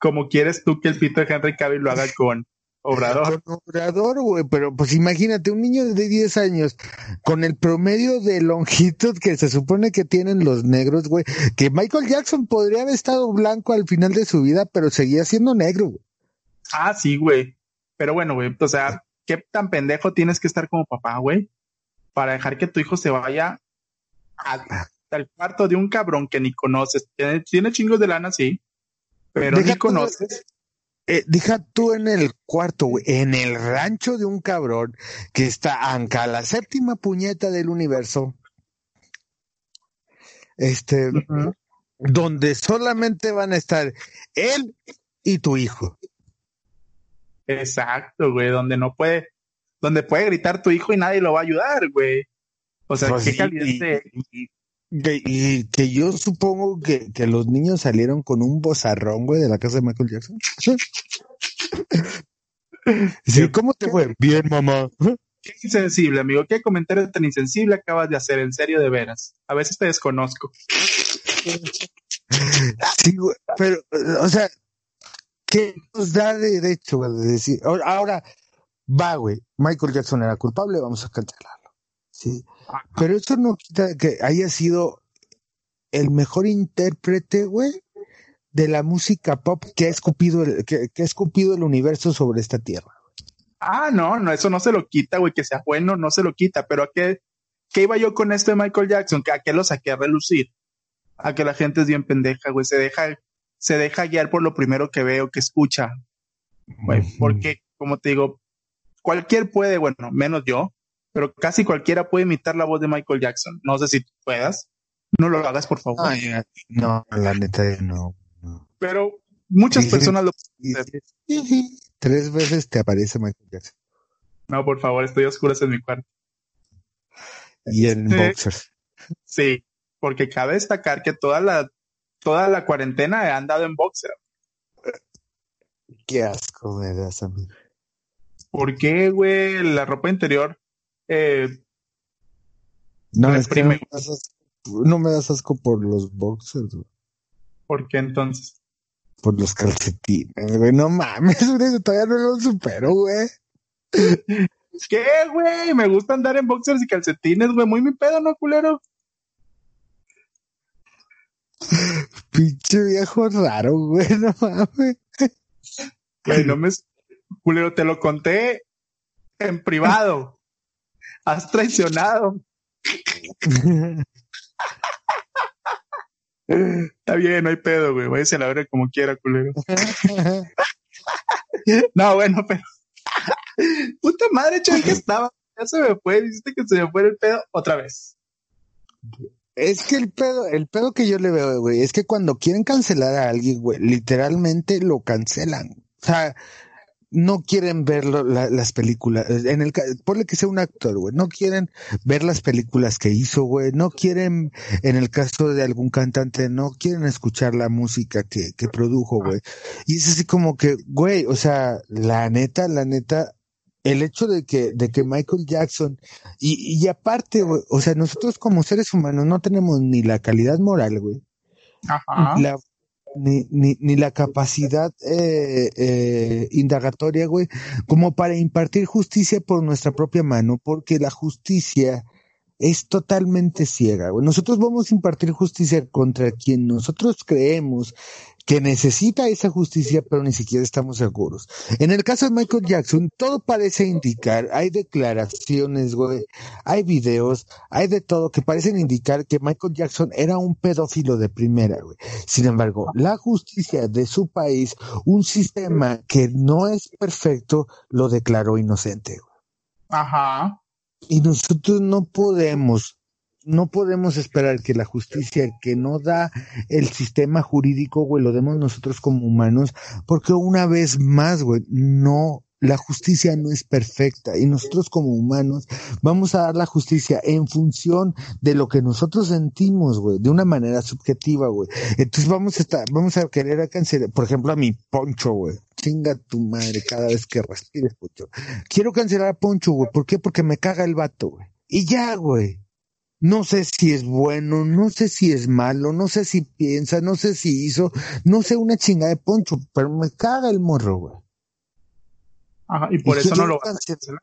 Speaker 1: Como quieres tú que el Peter Henry Cavill lo haga con Obrador.
Speaker 2: Obrador, güey, pero pues imagínate, un niño de 10 años con el promedio de longitud que se supone que tienen los negros, güey, que Michael Jackson podría haber estado blanco al final de su vida, pero seguía siendo negro, güey.
Speaker 1: Ah, sí, güey. Pero bueno, güey, o sea, ¿qué tan pendejo tienes que estar como papá, güey? para dejar que tu hijo se vaya al cuarto de un cabrón que ni conoces. Tiene, tiene chingos de lana, sí, pero
Speaker 2: Deja
Speaker 1: ni conoces.
Speaker 2: Eh, deja tú en el cuarto, güey, en el rancho de un cabrón que está anca la séptima puñeta del universo. Este, donde solamente van a estar él y tu hijo.
Speaker 1: Exacto, güey, donde no puede, donde puede gritar tu hijo y nadie lo va a ayudar, güey. O sea,
Speaker 2: Pues
Speaker 1: qué
Speaker 2: sí,
Speaker 1: calidad
Speaker 2: y-
Speaker 1: de-
Speaker 2: y, que- y que yo supongo que, que los niños salieron con un bozarrón, güey, de la casa de Michael Jackson. Sí, ¿cómo te fue? Bien, mamá.
Speaker 1: Qué insensible, amigo. Qué comentario tan insensible acabas de hacer, en serio, de veras. A veces te desconozco.
Speaker 2: Sí, güey, pero, o sea, ¿qué nos da derecho güey, de decir? Ahora, ahora, va, güey, Michael Jackson era culpable, vamos a cancelarlo. Sí, pero eso no quita que haya sido el mejor intérprete, güey, de la música pop que ha escupido el, que, que ha escupido el universo sobre esta tierra.
Speaker 1: Ah, no, no, eso no se lo quita, güey, que sea bueno, no se lo quita, pero ¿a qué, qué iba yo con esto de Michael Jackson? ¿Que ¿A qué lo saqué a relucir? A que la gente es bien pendeja, güey, se deja, se deja guiar por lo primero que veo, que escucha, güey, porque, como te digo, cualquier puede, bueno, menos yo, pero casi cualquiera puede imitar la voz de Michael Jackson. No sé si tú puedas, no lo hagas, por favor.
Speaker 2: Ay, no, la neta, no. no.
Speaker 1: Pero muchas personas lo
Speaker 2: Y- Tres veces te aparece Michael Jackson.
Speaker 1: No, por favor, estoy a oscuras en mi cuarto.
Speaker 2: Y en
Speaker 1: Sí.
Speaker 2: boxers.
Speaker 1: Sí, porque cabe destacar que toda la, toda la cuarentena he andado en boxer.
Speaker 2: Qué asco me das, amigo.
Speaker 1: ¿Por qué, güey? La ropa interior, eh,
Speaker 2: No, es que no
Speaker 1: Reprime.
Speaker 2: me, das asco, no me das asco por los boxers, güey.
Speaker 1: ¿por qué entonces?
Speaker 2: Por los calcetines, güey. No mames, güey, todavía no lo supero, güey.
Speaker 1: ¿Qué, güey? Me gusta andar en boxers y calcetines, güey. Muy mi pedo, ¿no, culero?
Speaker 2: Pinche viejo raro, güey. No mames.
Speaker 1: Güey, no me... Culero, te lo conté en privado. Has traicionado. Está bien, no hay pedo, güey. Váyase a la hora como quiera, culero. No, bueno, pero. Puta madre, chaval, que estaba. Ya se me fue, dijiste que se me fue el pedo otra vez.
Speaker 2: Es que el pedo, el pedo que yo le veo, güey, es que cuando quieren cancelar a alguien, güey, literalmente lo cancelan. O sea, no quieren ver lo- la- las películas. En el, ponle que sea un actor, güey. No quieren ver las películas que hizo, güey. No quieren, en el caso de algún cantante, no quieren escuchar la música que, que produjo, güey. Y es así como que, güey, o sea, la neta, la neta, el hecho de que, de que Michael Jackson, y, y aparte, güey, o sea, nosotros como seres humanos no tenemos ni la calidad moral, güey,
Speaker 1: Ajá.
Speaker 2: la- ni, ni, la capacidad eh, eh, indagatoria, güey, como para impartir justicia por nuestra propia mano, porque la justicia es totalmente ciega, güey. Nosotros vamos a impartir justicia contra quien nosotros creemos que necesita esa justicia, pero ni siquiera estamos seguros. En el caso de Michael Jackson, todo parece indicar, hay declaraciones, güey, hay videos, hay de todo que parecen indicar que Michael Jackson era un pedófilo de primera, güey. Sin embargo, la justicia de su país, un sistema que no es perfecto, lo declaró inocente. güey.
Speaker 1: Ajá.
Speaker 2: Y nosotros no podemos, no podemos esperar que la justicia que no da el sistema jurídico, güey, lo demos nosotros como humanos, porque una vez más, güey, no, la justicia no es perfecta y nosotros como humanos vamos a dar la justicia en función de lo que nosotros sentimos, güey, de una manera subjetiva, güey. Entonces vamos a estar, vamos a querer cancelar, por ejemplo, a mi Poncho, güey. Chinga tu madre cada vez que respires, Poncho. Quiero cancelar a Poncho, güey. ¿Por qué? Porque me caga el vato, güey. Y ya, güey. No sé si es bueno, no sé si es malo, no sé si piensa, no sé si hizo, no sé una chingada de Poncho, pero me caga el morro, güey.
Speaker 1: Ajá. Y por
Speaker 2: Y
Speaker 1: eso no lo vas a
Speaker 2: cancelar.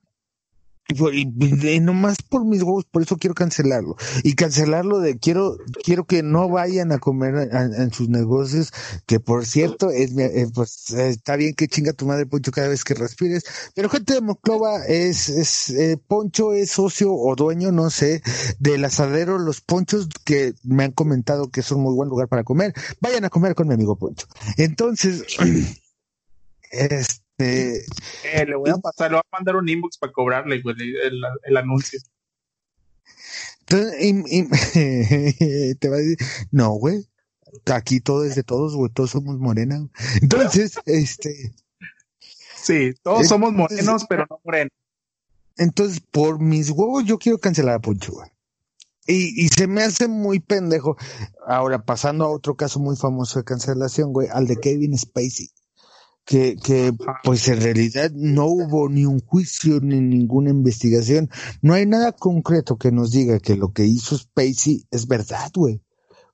Speaker 2: Y, nomás por mis huevos, por eso quiero cancelarlo. Y cancelarlo de quiero, quiero que no vayan a comer en sus negocios, que por cierto, es, eh, pues está bien que chinga tu madre Poncho cada vez que respires, pero gente de Moclova es, es, eh, Poncho es socio o dueño, no sé, del asadero Los Ponchos, que me han comentado que es un muy buen lugar para comer. Vayan a comer con mi amigo Poncho. Entonces, este,
Speaker 1: eh, eh, le voy a pasar, le voy a mandar un inbox para cobrarle, el, anuncio.
Speaker 2: te va a decir, no, güey, aquí todo es de todos, güey, todos somos morena. Entonces, este.
Speaker 1: Sí, todos somos morenos, pero no morenos.
Speaker 2: Entonces, por mis huevos, yo quiero cancelar a Poncho, güey. Y, y se me hace muy pendejo. Ahora, pasando a otro caso muy famoso de cancelación, güey, al de Kevin Spacey que, que pues en realidad no hubo ni un juicio ni ninguna investigación. No hay nada concreto que nos diga que lo que hizo Spacey es verdad, güey.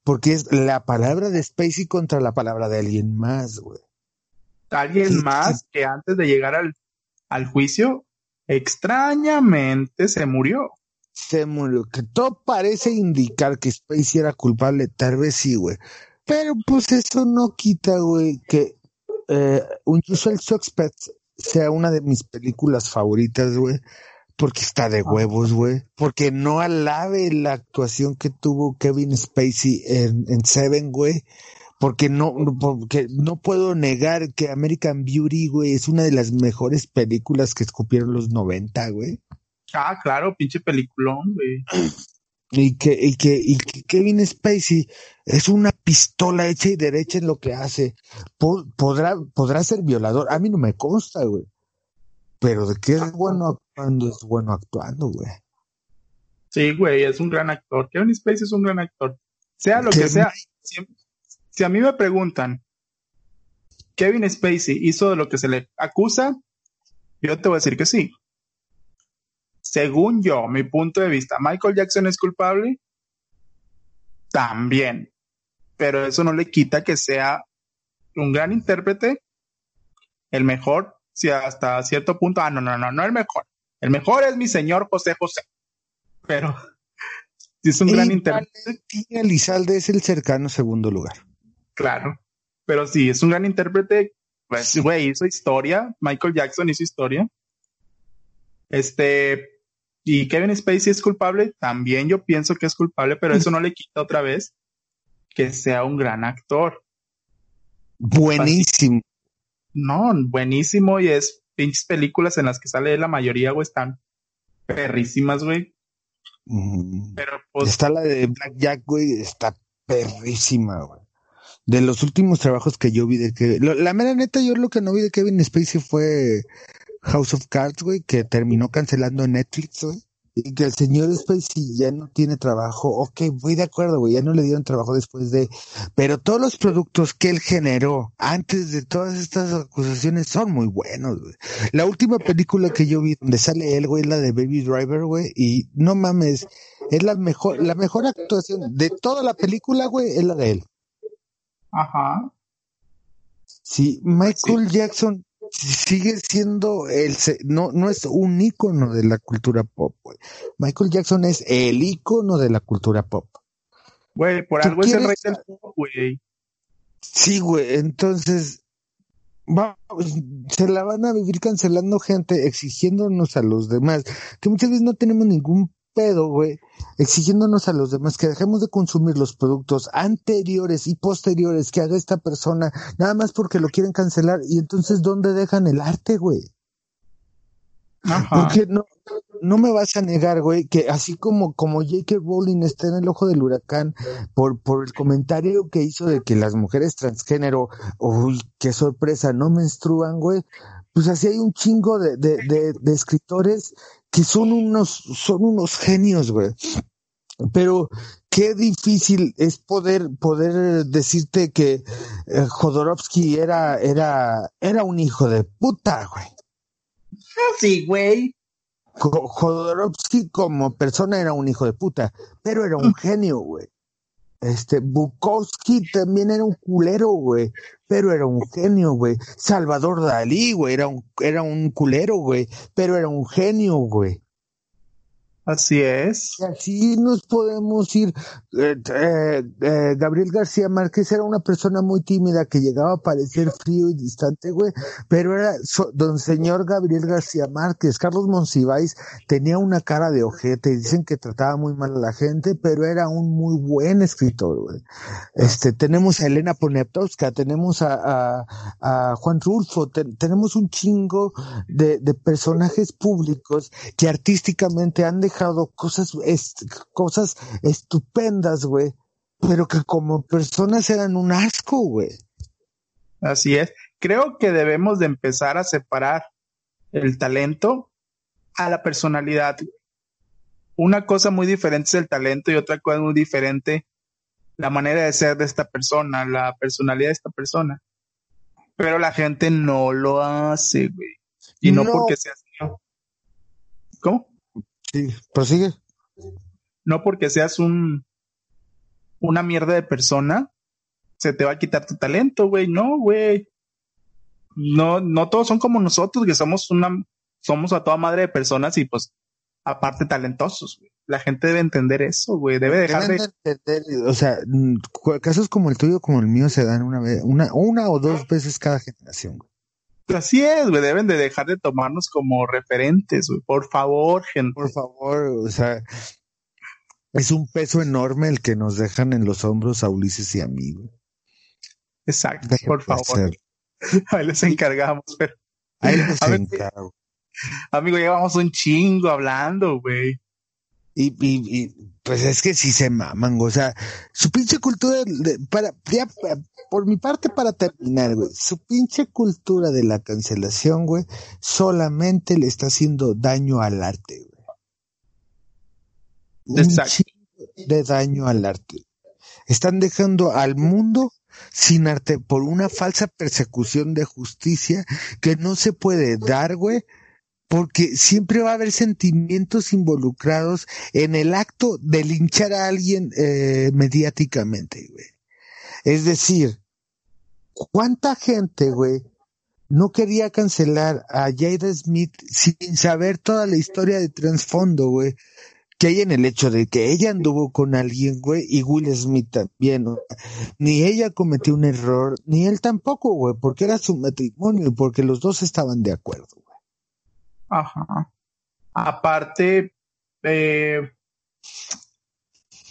Speaker 2: Porque es la palabra de Spacey contra la palabra de alguien más, güey.
Speaker 1: Alguien más que antes de llegar al, al juicio, extrañamente se murió.
Speaker 2: Se murió. Que todo parece indicar que Spacey era culpable, tal vez sí, güey. Pero pues eso no quita, güey, que eh, Unusual Suspect sea una de mis películas favoritas, güey. Porque está de huevos, güey. Porque no alabe la actuación que tuvo Kevin Spacey en, en Seven, güey. Porque no, porque no puedo negar que American Beauty, güey, es una de las mejores películas que escupieron los 90, güey.
Speaker 1: Ah, claro, pinche peliculón, güey.
Speaker 2: y que, y que, y que Kevin Spacey es una pistola hecha y derecha en lo que hace. podrá, podrá ser violador. A mí no me consta, güey. Pero de que es bueno actuando, es bueno actuando, güey.
Speaker 1: Sí, güey, es un gran actor. Kevin Spacey es un gran actor. Sea lo que sea. Si, si a mí me preguntan, Kevin Spacey hizo de lo que se le acusa, yo te voy a decir que sí según yo, mi punto de vista, Michael Jackson es culpable, también, pero eso no le quita que sea un gran intérprete, el mejor, si hasta cierto punto, ah, no, no, no, no el mejor, el mejor es mi señor José José, pero es un gran intérprete.
Speaker 2: Y Elizalde es el cercano segundo lugar.
Speaker 1: Claro, pero sí, es un gran intérprete, pues, güey, hizo historia, Michael Jackson hizo historia. Este, y Kevin Spacey es culpable, también yo pienso que es culpable, pero eso no le quita otra vez que sea un gran actor.
Speaker 2: Buenísimo.
Speaker 1: no, buenísimo y es pinches películas en las que sale la mayoría, güey, están perrísimas, güey.
Speaker 2: Mm. Pero pues... Está la de Black Jack, güey, está perrísima, güey. De los últimos trabajos que yo vi de que... la mera neta, yo lo que no vi de Kevin Spacey fue House of Cards, güey, que terminó cancelando Netflix, güey. Y que el señor Spacey ya no tiene trabajo. Ok, voy de acuerdo, güey, ya no le dieron trabajo después de... Pero todos los productos que él generó antes de todas estas acusaciones son muy buenos, güey. La última película que yo vi donde sale él, güey, la de Baby Driver, güey, y no mames, es la mejor, la mejor actuación de toda la película, güey, es la de él.
Speaker 1: Ajá.
Speaker 2: Sí, Michael Jackson sigue siendo el no no es un ícono de la cultura pop, güey. Michael Jackson es el ícono de la cultura pop.
Speaker 1: Güey, por algo es el rey del pop, güey.
Speaker 2: Sí, güey, entonces se la van a vivir cancelando gente, exigiéndonos a los demás, que muchas veces no tenemos ningún pedo, güey, exigiéndonos a los demás que dejemos de consumir los productos anteriores y posteriores que haga esta persona, nada más porque lo quieren cancelar. Y entonces, ¿dónde dejan el arte, güey? Porque no, no me vas a negar, güey, que así como, como J.K. Rowling está en el ojo del huracán por, por el comentario que hizo de que las mujeres transgénero, uy, qué sorpresa, no menstruan, güey, pues así hay un chingo de, de, de, de escritores que son unos, son unos genios, güey. Pero qué difícil es poder, poder decirte que eh, Jodorowsky era, era, era un hijo de puta, güey.
Speaker 1: Sí, güey.
Speaker 2: Jodorowsky como persona era un hijo de puta, pero era un mm. genio, güey. Este, Bukowski también era un culero, güey, pero era un genio, güey. Salvador Dalí, güey, era un, era un culero, güey, pero era un genio, güey.
Speaker 1: Así es.
Speaker 2: Y así nos podemos ir. Eh, eh, eh, Gabriel García Márquez era una persona muy tímida que llegaba a parecer frío y distante, güey, pero era don señor Gabriel García Márquez. Carlos Monsiváis tenía una cara de ojete y dicen que trataba muy mal a la gente, pero era un muy buen escritor, güey. Este, tenemos a Elena Poniatowska, tenemos a, a, Juan Rulfo, tenemos un chingo de, de personajes públicos que artísticamente han dejado cosas, cosas estupendas, güey, pero que como personas eran un asco, güey.
Speaker 1: Así es. Creo que debemos de empezar a separar el talento a la personalidad. Una cosa muy diferente es el talento y otra cosa muy diferente la manera de ser de esta persona, la personalidad de esta persona. Pero la gente no lo hace, güey. Y no, porque sea así. ¿Cómo?
Speaker 2: Sí, prosigue.
Speaker 1: No porque seas un una mierda de persona, se te va a quitar tu talento, güey. No, güey. No, no todos son como nosotros, que somos una, somos a toda madre de personas y pues, aparte talentosos, güey. La gente debe entender eso, güey. Debe dejar de...
Speaker 2: Entender, o sea, casos como el tuyo, como el mío, se dan una vez, una, una o dos veces cada generación, güey.
Speaker 1: Así es, güey, deben de dejar de tomarnos como referentes, güey. Por favor, gente.
Speaker 2: Por favor, o sea, es un peso enorme el que nos dejan en los hombros a Ulises y a mí, güey.
Speaker 1: Exacto, por favor. Ahí les encargamos, pero.
Speaker 2: Ahí les encargo.
Speaker 1: Amigo, llevamos un chingo hablando, güey.
Speaker 2: Y, y, y, pues es que sí se maman, o sea, su pinche cultura, de, para, ya, por mi parte, para terminar, güey, su pinche cultura de la cancelación, güey, solamente le está haciendo daño al arte, güey. Un de daño al arte. Están dejando al mundo sin arte por una falsa persecución de justicia que no se puede dar, güey, porque siempre va a haber sentimientos involucrados en el acto de linchar a alguien eh, mediáticamente, güey. Es decir, ¿cuánta gente, güey, no quería cancelar a Jada Smith sin saber toda la historia de trasfondo, güey? que hay en el hecho de que ella anduvo con alguien, güey, y Will Smith también, ¿no? Ni ella cometió un error, ni él tampoco, güey, porque era su matrimonio, porque los dos estaban de acuerdo.
Speaker 1: Ajá. Aparte, eh,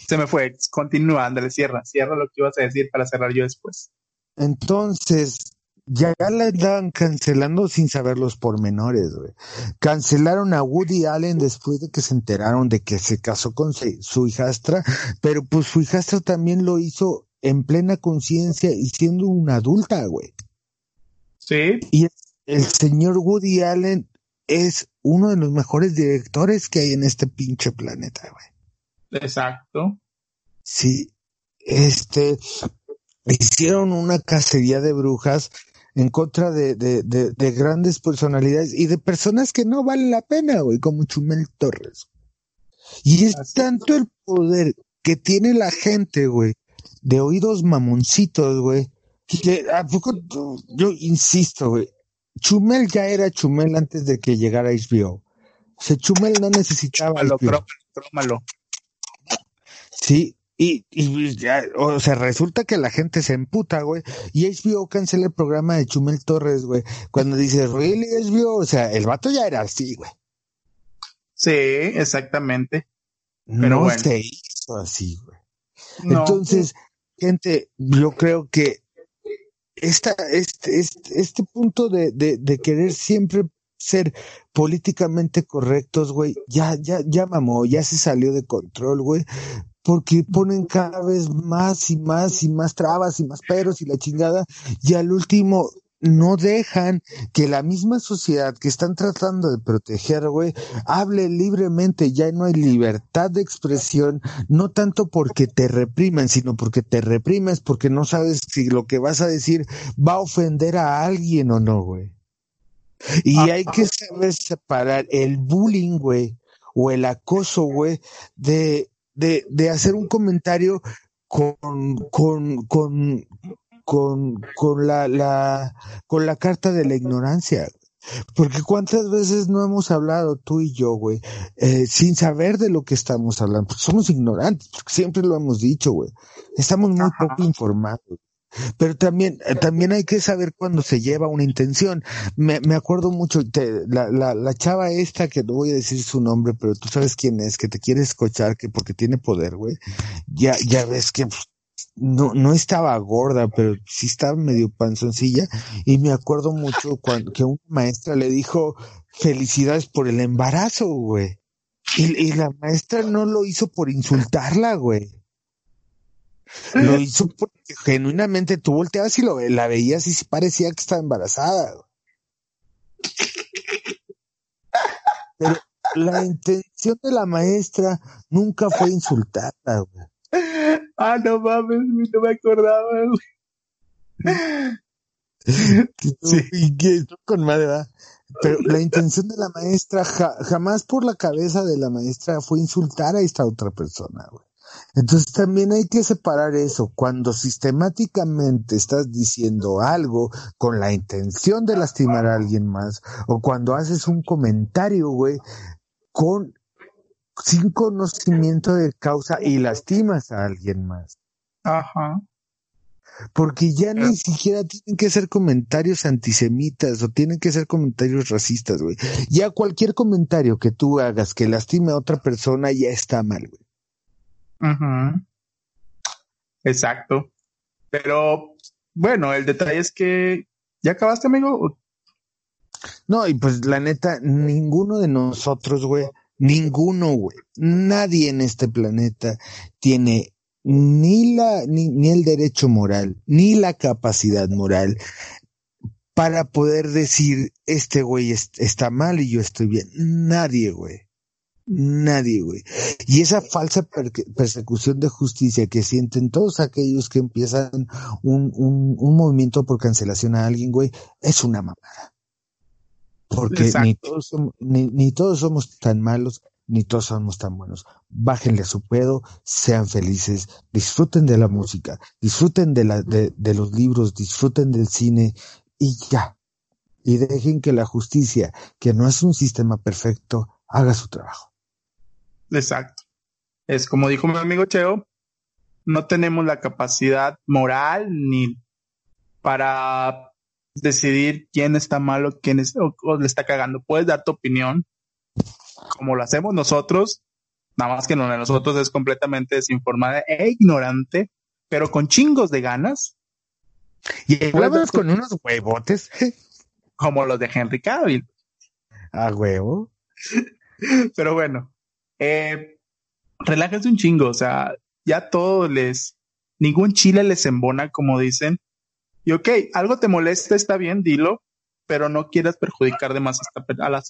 Speaker 1: se me fue. Continúa, ándale, cierra. Cierra lo que ibas a decir para cerrar yo después.
Speaker 2: Entonces, ya la estaban cancelando sin saber los pormenores, güey. Cancelaron a Woody Allen después de que se enteraron de que se casó con su hijastra, pero pues su hijastra también lo hizo en plena conciencia y siendo una adulta, güey.
Speaker 1: Sí.
Speaker 2: Y el señor Woody Allen es uno de los mejores directores que hay en este pinche planeta, güey.
Speaker 1: Exacto.
Speaker 2: Sí, este, hicieron una cacería de brujas en contra de, de, de, grandes personalidades y de personas que no valen la pena, güey, como Chumel Torres. Y es tanto el poder que tiene la gente, güey, de oídos mamoncitos, güey, que a poco yo insisto, güey, Chumel ya era Chumel antes de que llegara HBO. O sea, Chumel no necesitaba
Speaker 1: HBO.
Speaker 2: Sí, y, y ya, o sea, resulta que la gente se emputa, güey, y HBO cancela el programa de Chumel Torres, güey, cuando dice, ¿really HBO? O sea, el vato ya era así, güey.
Speaker 1: Sí, exactamente.
Speaker 2: Pero no se hizo así, güey. Entonces, gente, yo creo que esta, este, este, este punto de, de, de querer siempre ser políticamente correctos, güey, ya, ya, ya mamó, ya se salió de control, güey, porque ponen cada vez más y más y más trabas y más peros y la chingada, y al último no dejan que la misma sociedad que están tratando de proteger, güey, hable libremente, ya no hay libertad de expresión, no tanto porque te reprimen, sino porque te reprimes, porque no sabes si lo que vas a decir va a ofender a alguien o no, güey. Y hay que saber separar el bullying, güey, o el acoso, güey, de, de, de hacer un comentario con, con, con, con, con la, la, con la carta de la ignorancia. Porque cuántas veces no hemos hablado tú y yo, güey, eh, sin saber de lo que estamos hablando. Porque somos ignorantes, porque siempre lo hemos dicho, güey. Estamos muy poco informados. Pero también, eh, también hay que saber cuando se lleva una intención. Me, me acuerdo mucho, la, la, la chava esta, que no voy a decir su nombre, pero tú sabes quién es, que te quiere escuchar, que porque tiene poder, güey. Ya, ya ves que pues, no, no estaba gorda, pero sí estaba medio panzoncilla. Y me acuerdo mucho cuando que una maestra le dijo felicidades por el embarazo, güey. Y, y la maestra no lo hizo por insultarla, güey. Lo hizo porque genuinamente tú volteabas y lo, la veías y parecía que estaba embarazada. Pero la intención de la maestra nunca fue insultarla, güey.
Speaker 1: Ah, no mames, no me acordaba,
Speaker 2: Sí. Y con madre, Pero la intención de la maestra, jamás por la cabeza de la maestra fue insultar a esta otra persona, güey. Entonces también hay que separar eso. Cuando sistemáticamente estás diciendo algo con la intención de lastimar a alguien más, o cuando haces un comentario, güey, con sin conocimiento de causa y lastimas a alguien más.
Speaker 1: Ajá.
Speaker 2: Porque ya ni siquiera tienen que ser comentarios antisemitas o tienen que ser comentarios racistas, güey. Ya cualquier comentario que tú hagas que lastime a otra persona ya está mal, güey.
Speaker 1: Exacto. Pero bueno, el detalle es que ya acabaste, amigo.
Speaker 2: No, y pues la neta, ninguno de nosotros, güey, ninguno, güey, nadie en este planeta tiene ni la, ni, ni el derecho moral, ni la capacidad moral para poder decir, este güey está mal y yo estoy bien. Nadie, güey. Nadie, güey. Y esa falsa persecución de justicia que sienten todos aquellos que empiezan un, un, un movimiento por cancelación a alguien, güey, es una mamada. Porque ni todos, somos, ni, ni todos somos tan malos, ni todos somos tan buenos. Bájenle a su pedo, sean felices, disfruten de la música, disfruten de, la, de, de los libros, disfruten del cine y ya. Y dejen que la justicia, que no es un sistema perfecto, haga su trabajo.
Speaker 1: Exacto. Es como dijo mi amigo Cheo, no tenemos la capacidad moral ni para decidir quién está malo, quién es, o, le está cagando. Puedes dar tu opinión, como lo hacemos nosotros, nada más que no de nosotros es completamente desinformada e ignorante, pero con chingos de ganas.
Speaker 2: Y hablamos con unos huevotes.
Speaker 1: Como los de Henry Cavill.
Speaker 2: A huevo.
Speaker 1: Pero bueno, eh, relájense un chingo, o sea, ya todo les, ningún chile les embona, como dicen. Y ok, algo te molesta, está bien, dilo, pero no quieras perjudicar de más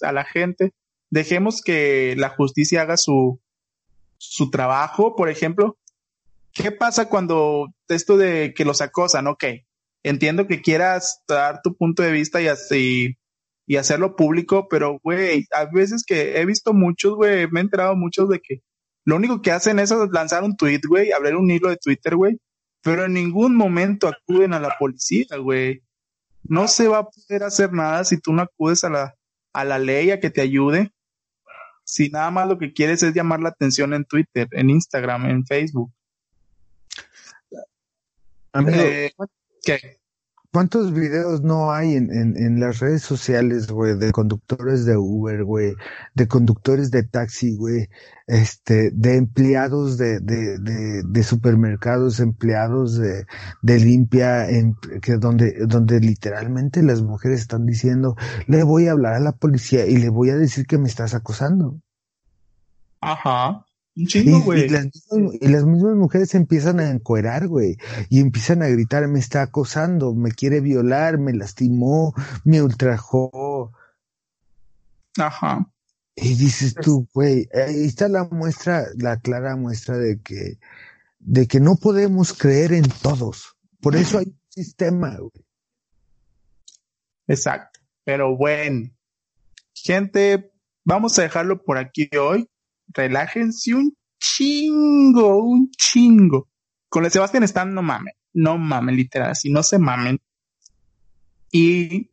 Speaker 1: a la, gente. Dejemos que la justicia haga su, su trabajo, por ejemplo. ¿Qué pasa cuando esto de que los acosan? Ok, entiendo que quieras dar tu punto de vista y así y hacerlo público, pero, güey, a veces que he visto muchos, güey, me he enterado muchos de que lo único que hacen es lanzar un tweet, güey, abrir un hilo de Twitter, güey, pero en ningún momento acuden a la policía, güey. No se va a poder hacer nada si tú no acudes a la, a la ley a que te ayude. Si nada más lo que quieres es llamar la atención en Twitter, en Instagram, en Facebook.
Speaker 2: Eh, ¿Qué? ¿Cuántos videos no hay en, en, en las redes sociales, güey, de conductores de Uber, güey, de conductores de taxi, güey, este, de empleados de, de, de, de supermercados, empleados de, de limpia, en, que donde, donde literalmente las mujeres están diciendo, le voy a hablar a la policía y le voy a decir que me estás acosando.
Speaker 1: Ajá. Un chingo, güey.
Speaker 2: Y, las mismas, mujeres empiezan a encuerar, güey. Y empiezan a gritar, me está acosando, me quiere violar, me lastimó, me ultrajó.
Speaker 1: Ajá.
Speaker 2: Y dices tú, güey, ahí está la muestra, la clara muestra de que, de que no podemos creer en todos. Por eso hay un sistema, güey.
Speaker 1: Exacto. Pero bueno, gente, vamos a dejarlo por aquí hoy relájense un chingo, un chingo. Con el Sebastián están, no mamen, no mamen, literal, así no se mamen. Y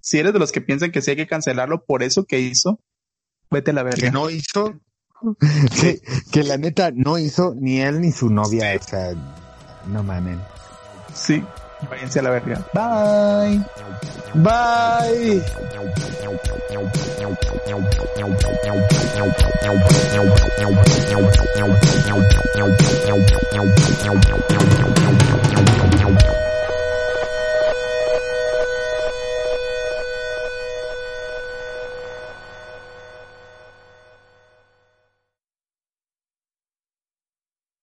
Speaker 1: si eres de los que piensan que sí hay que cancelarlo por eso que hizo, vete a la verga.
Speaker 2: Que no hizo. que, que la neta no hizo ni él ni su novia. O sea, no mamen.
Speaker 1: Sí, váyanse a la verga. Bye.
Speaker 2: Bye.
Speaker 3: Bye.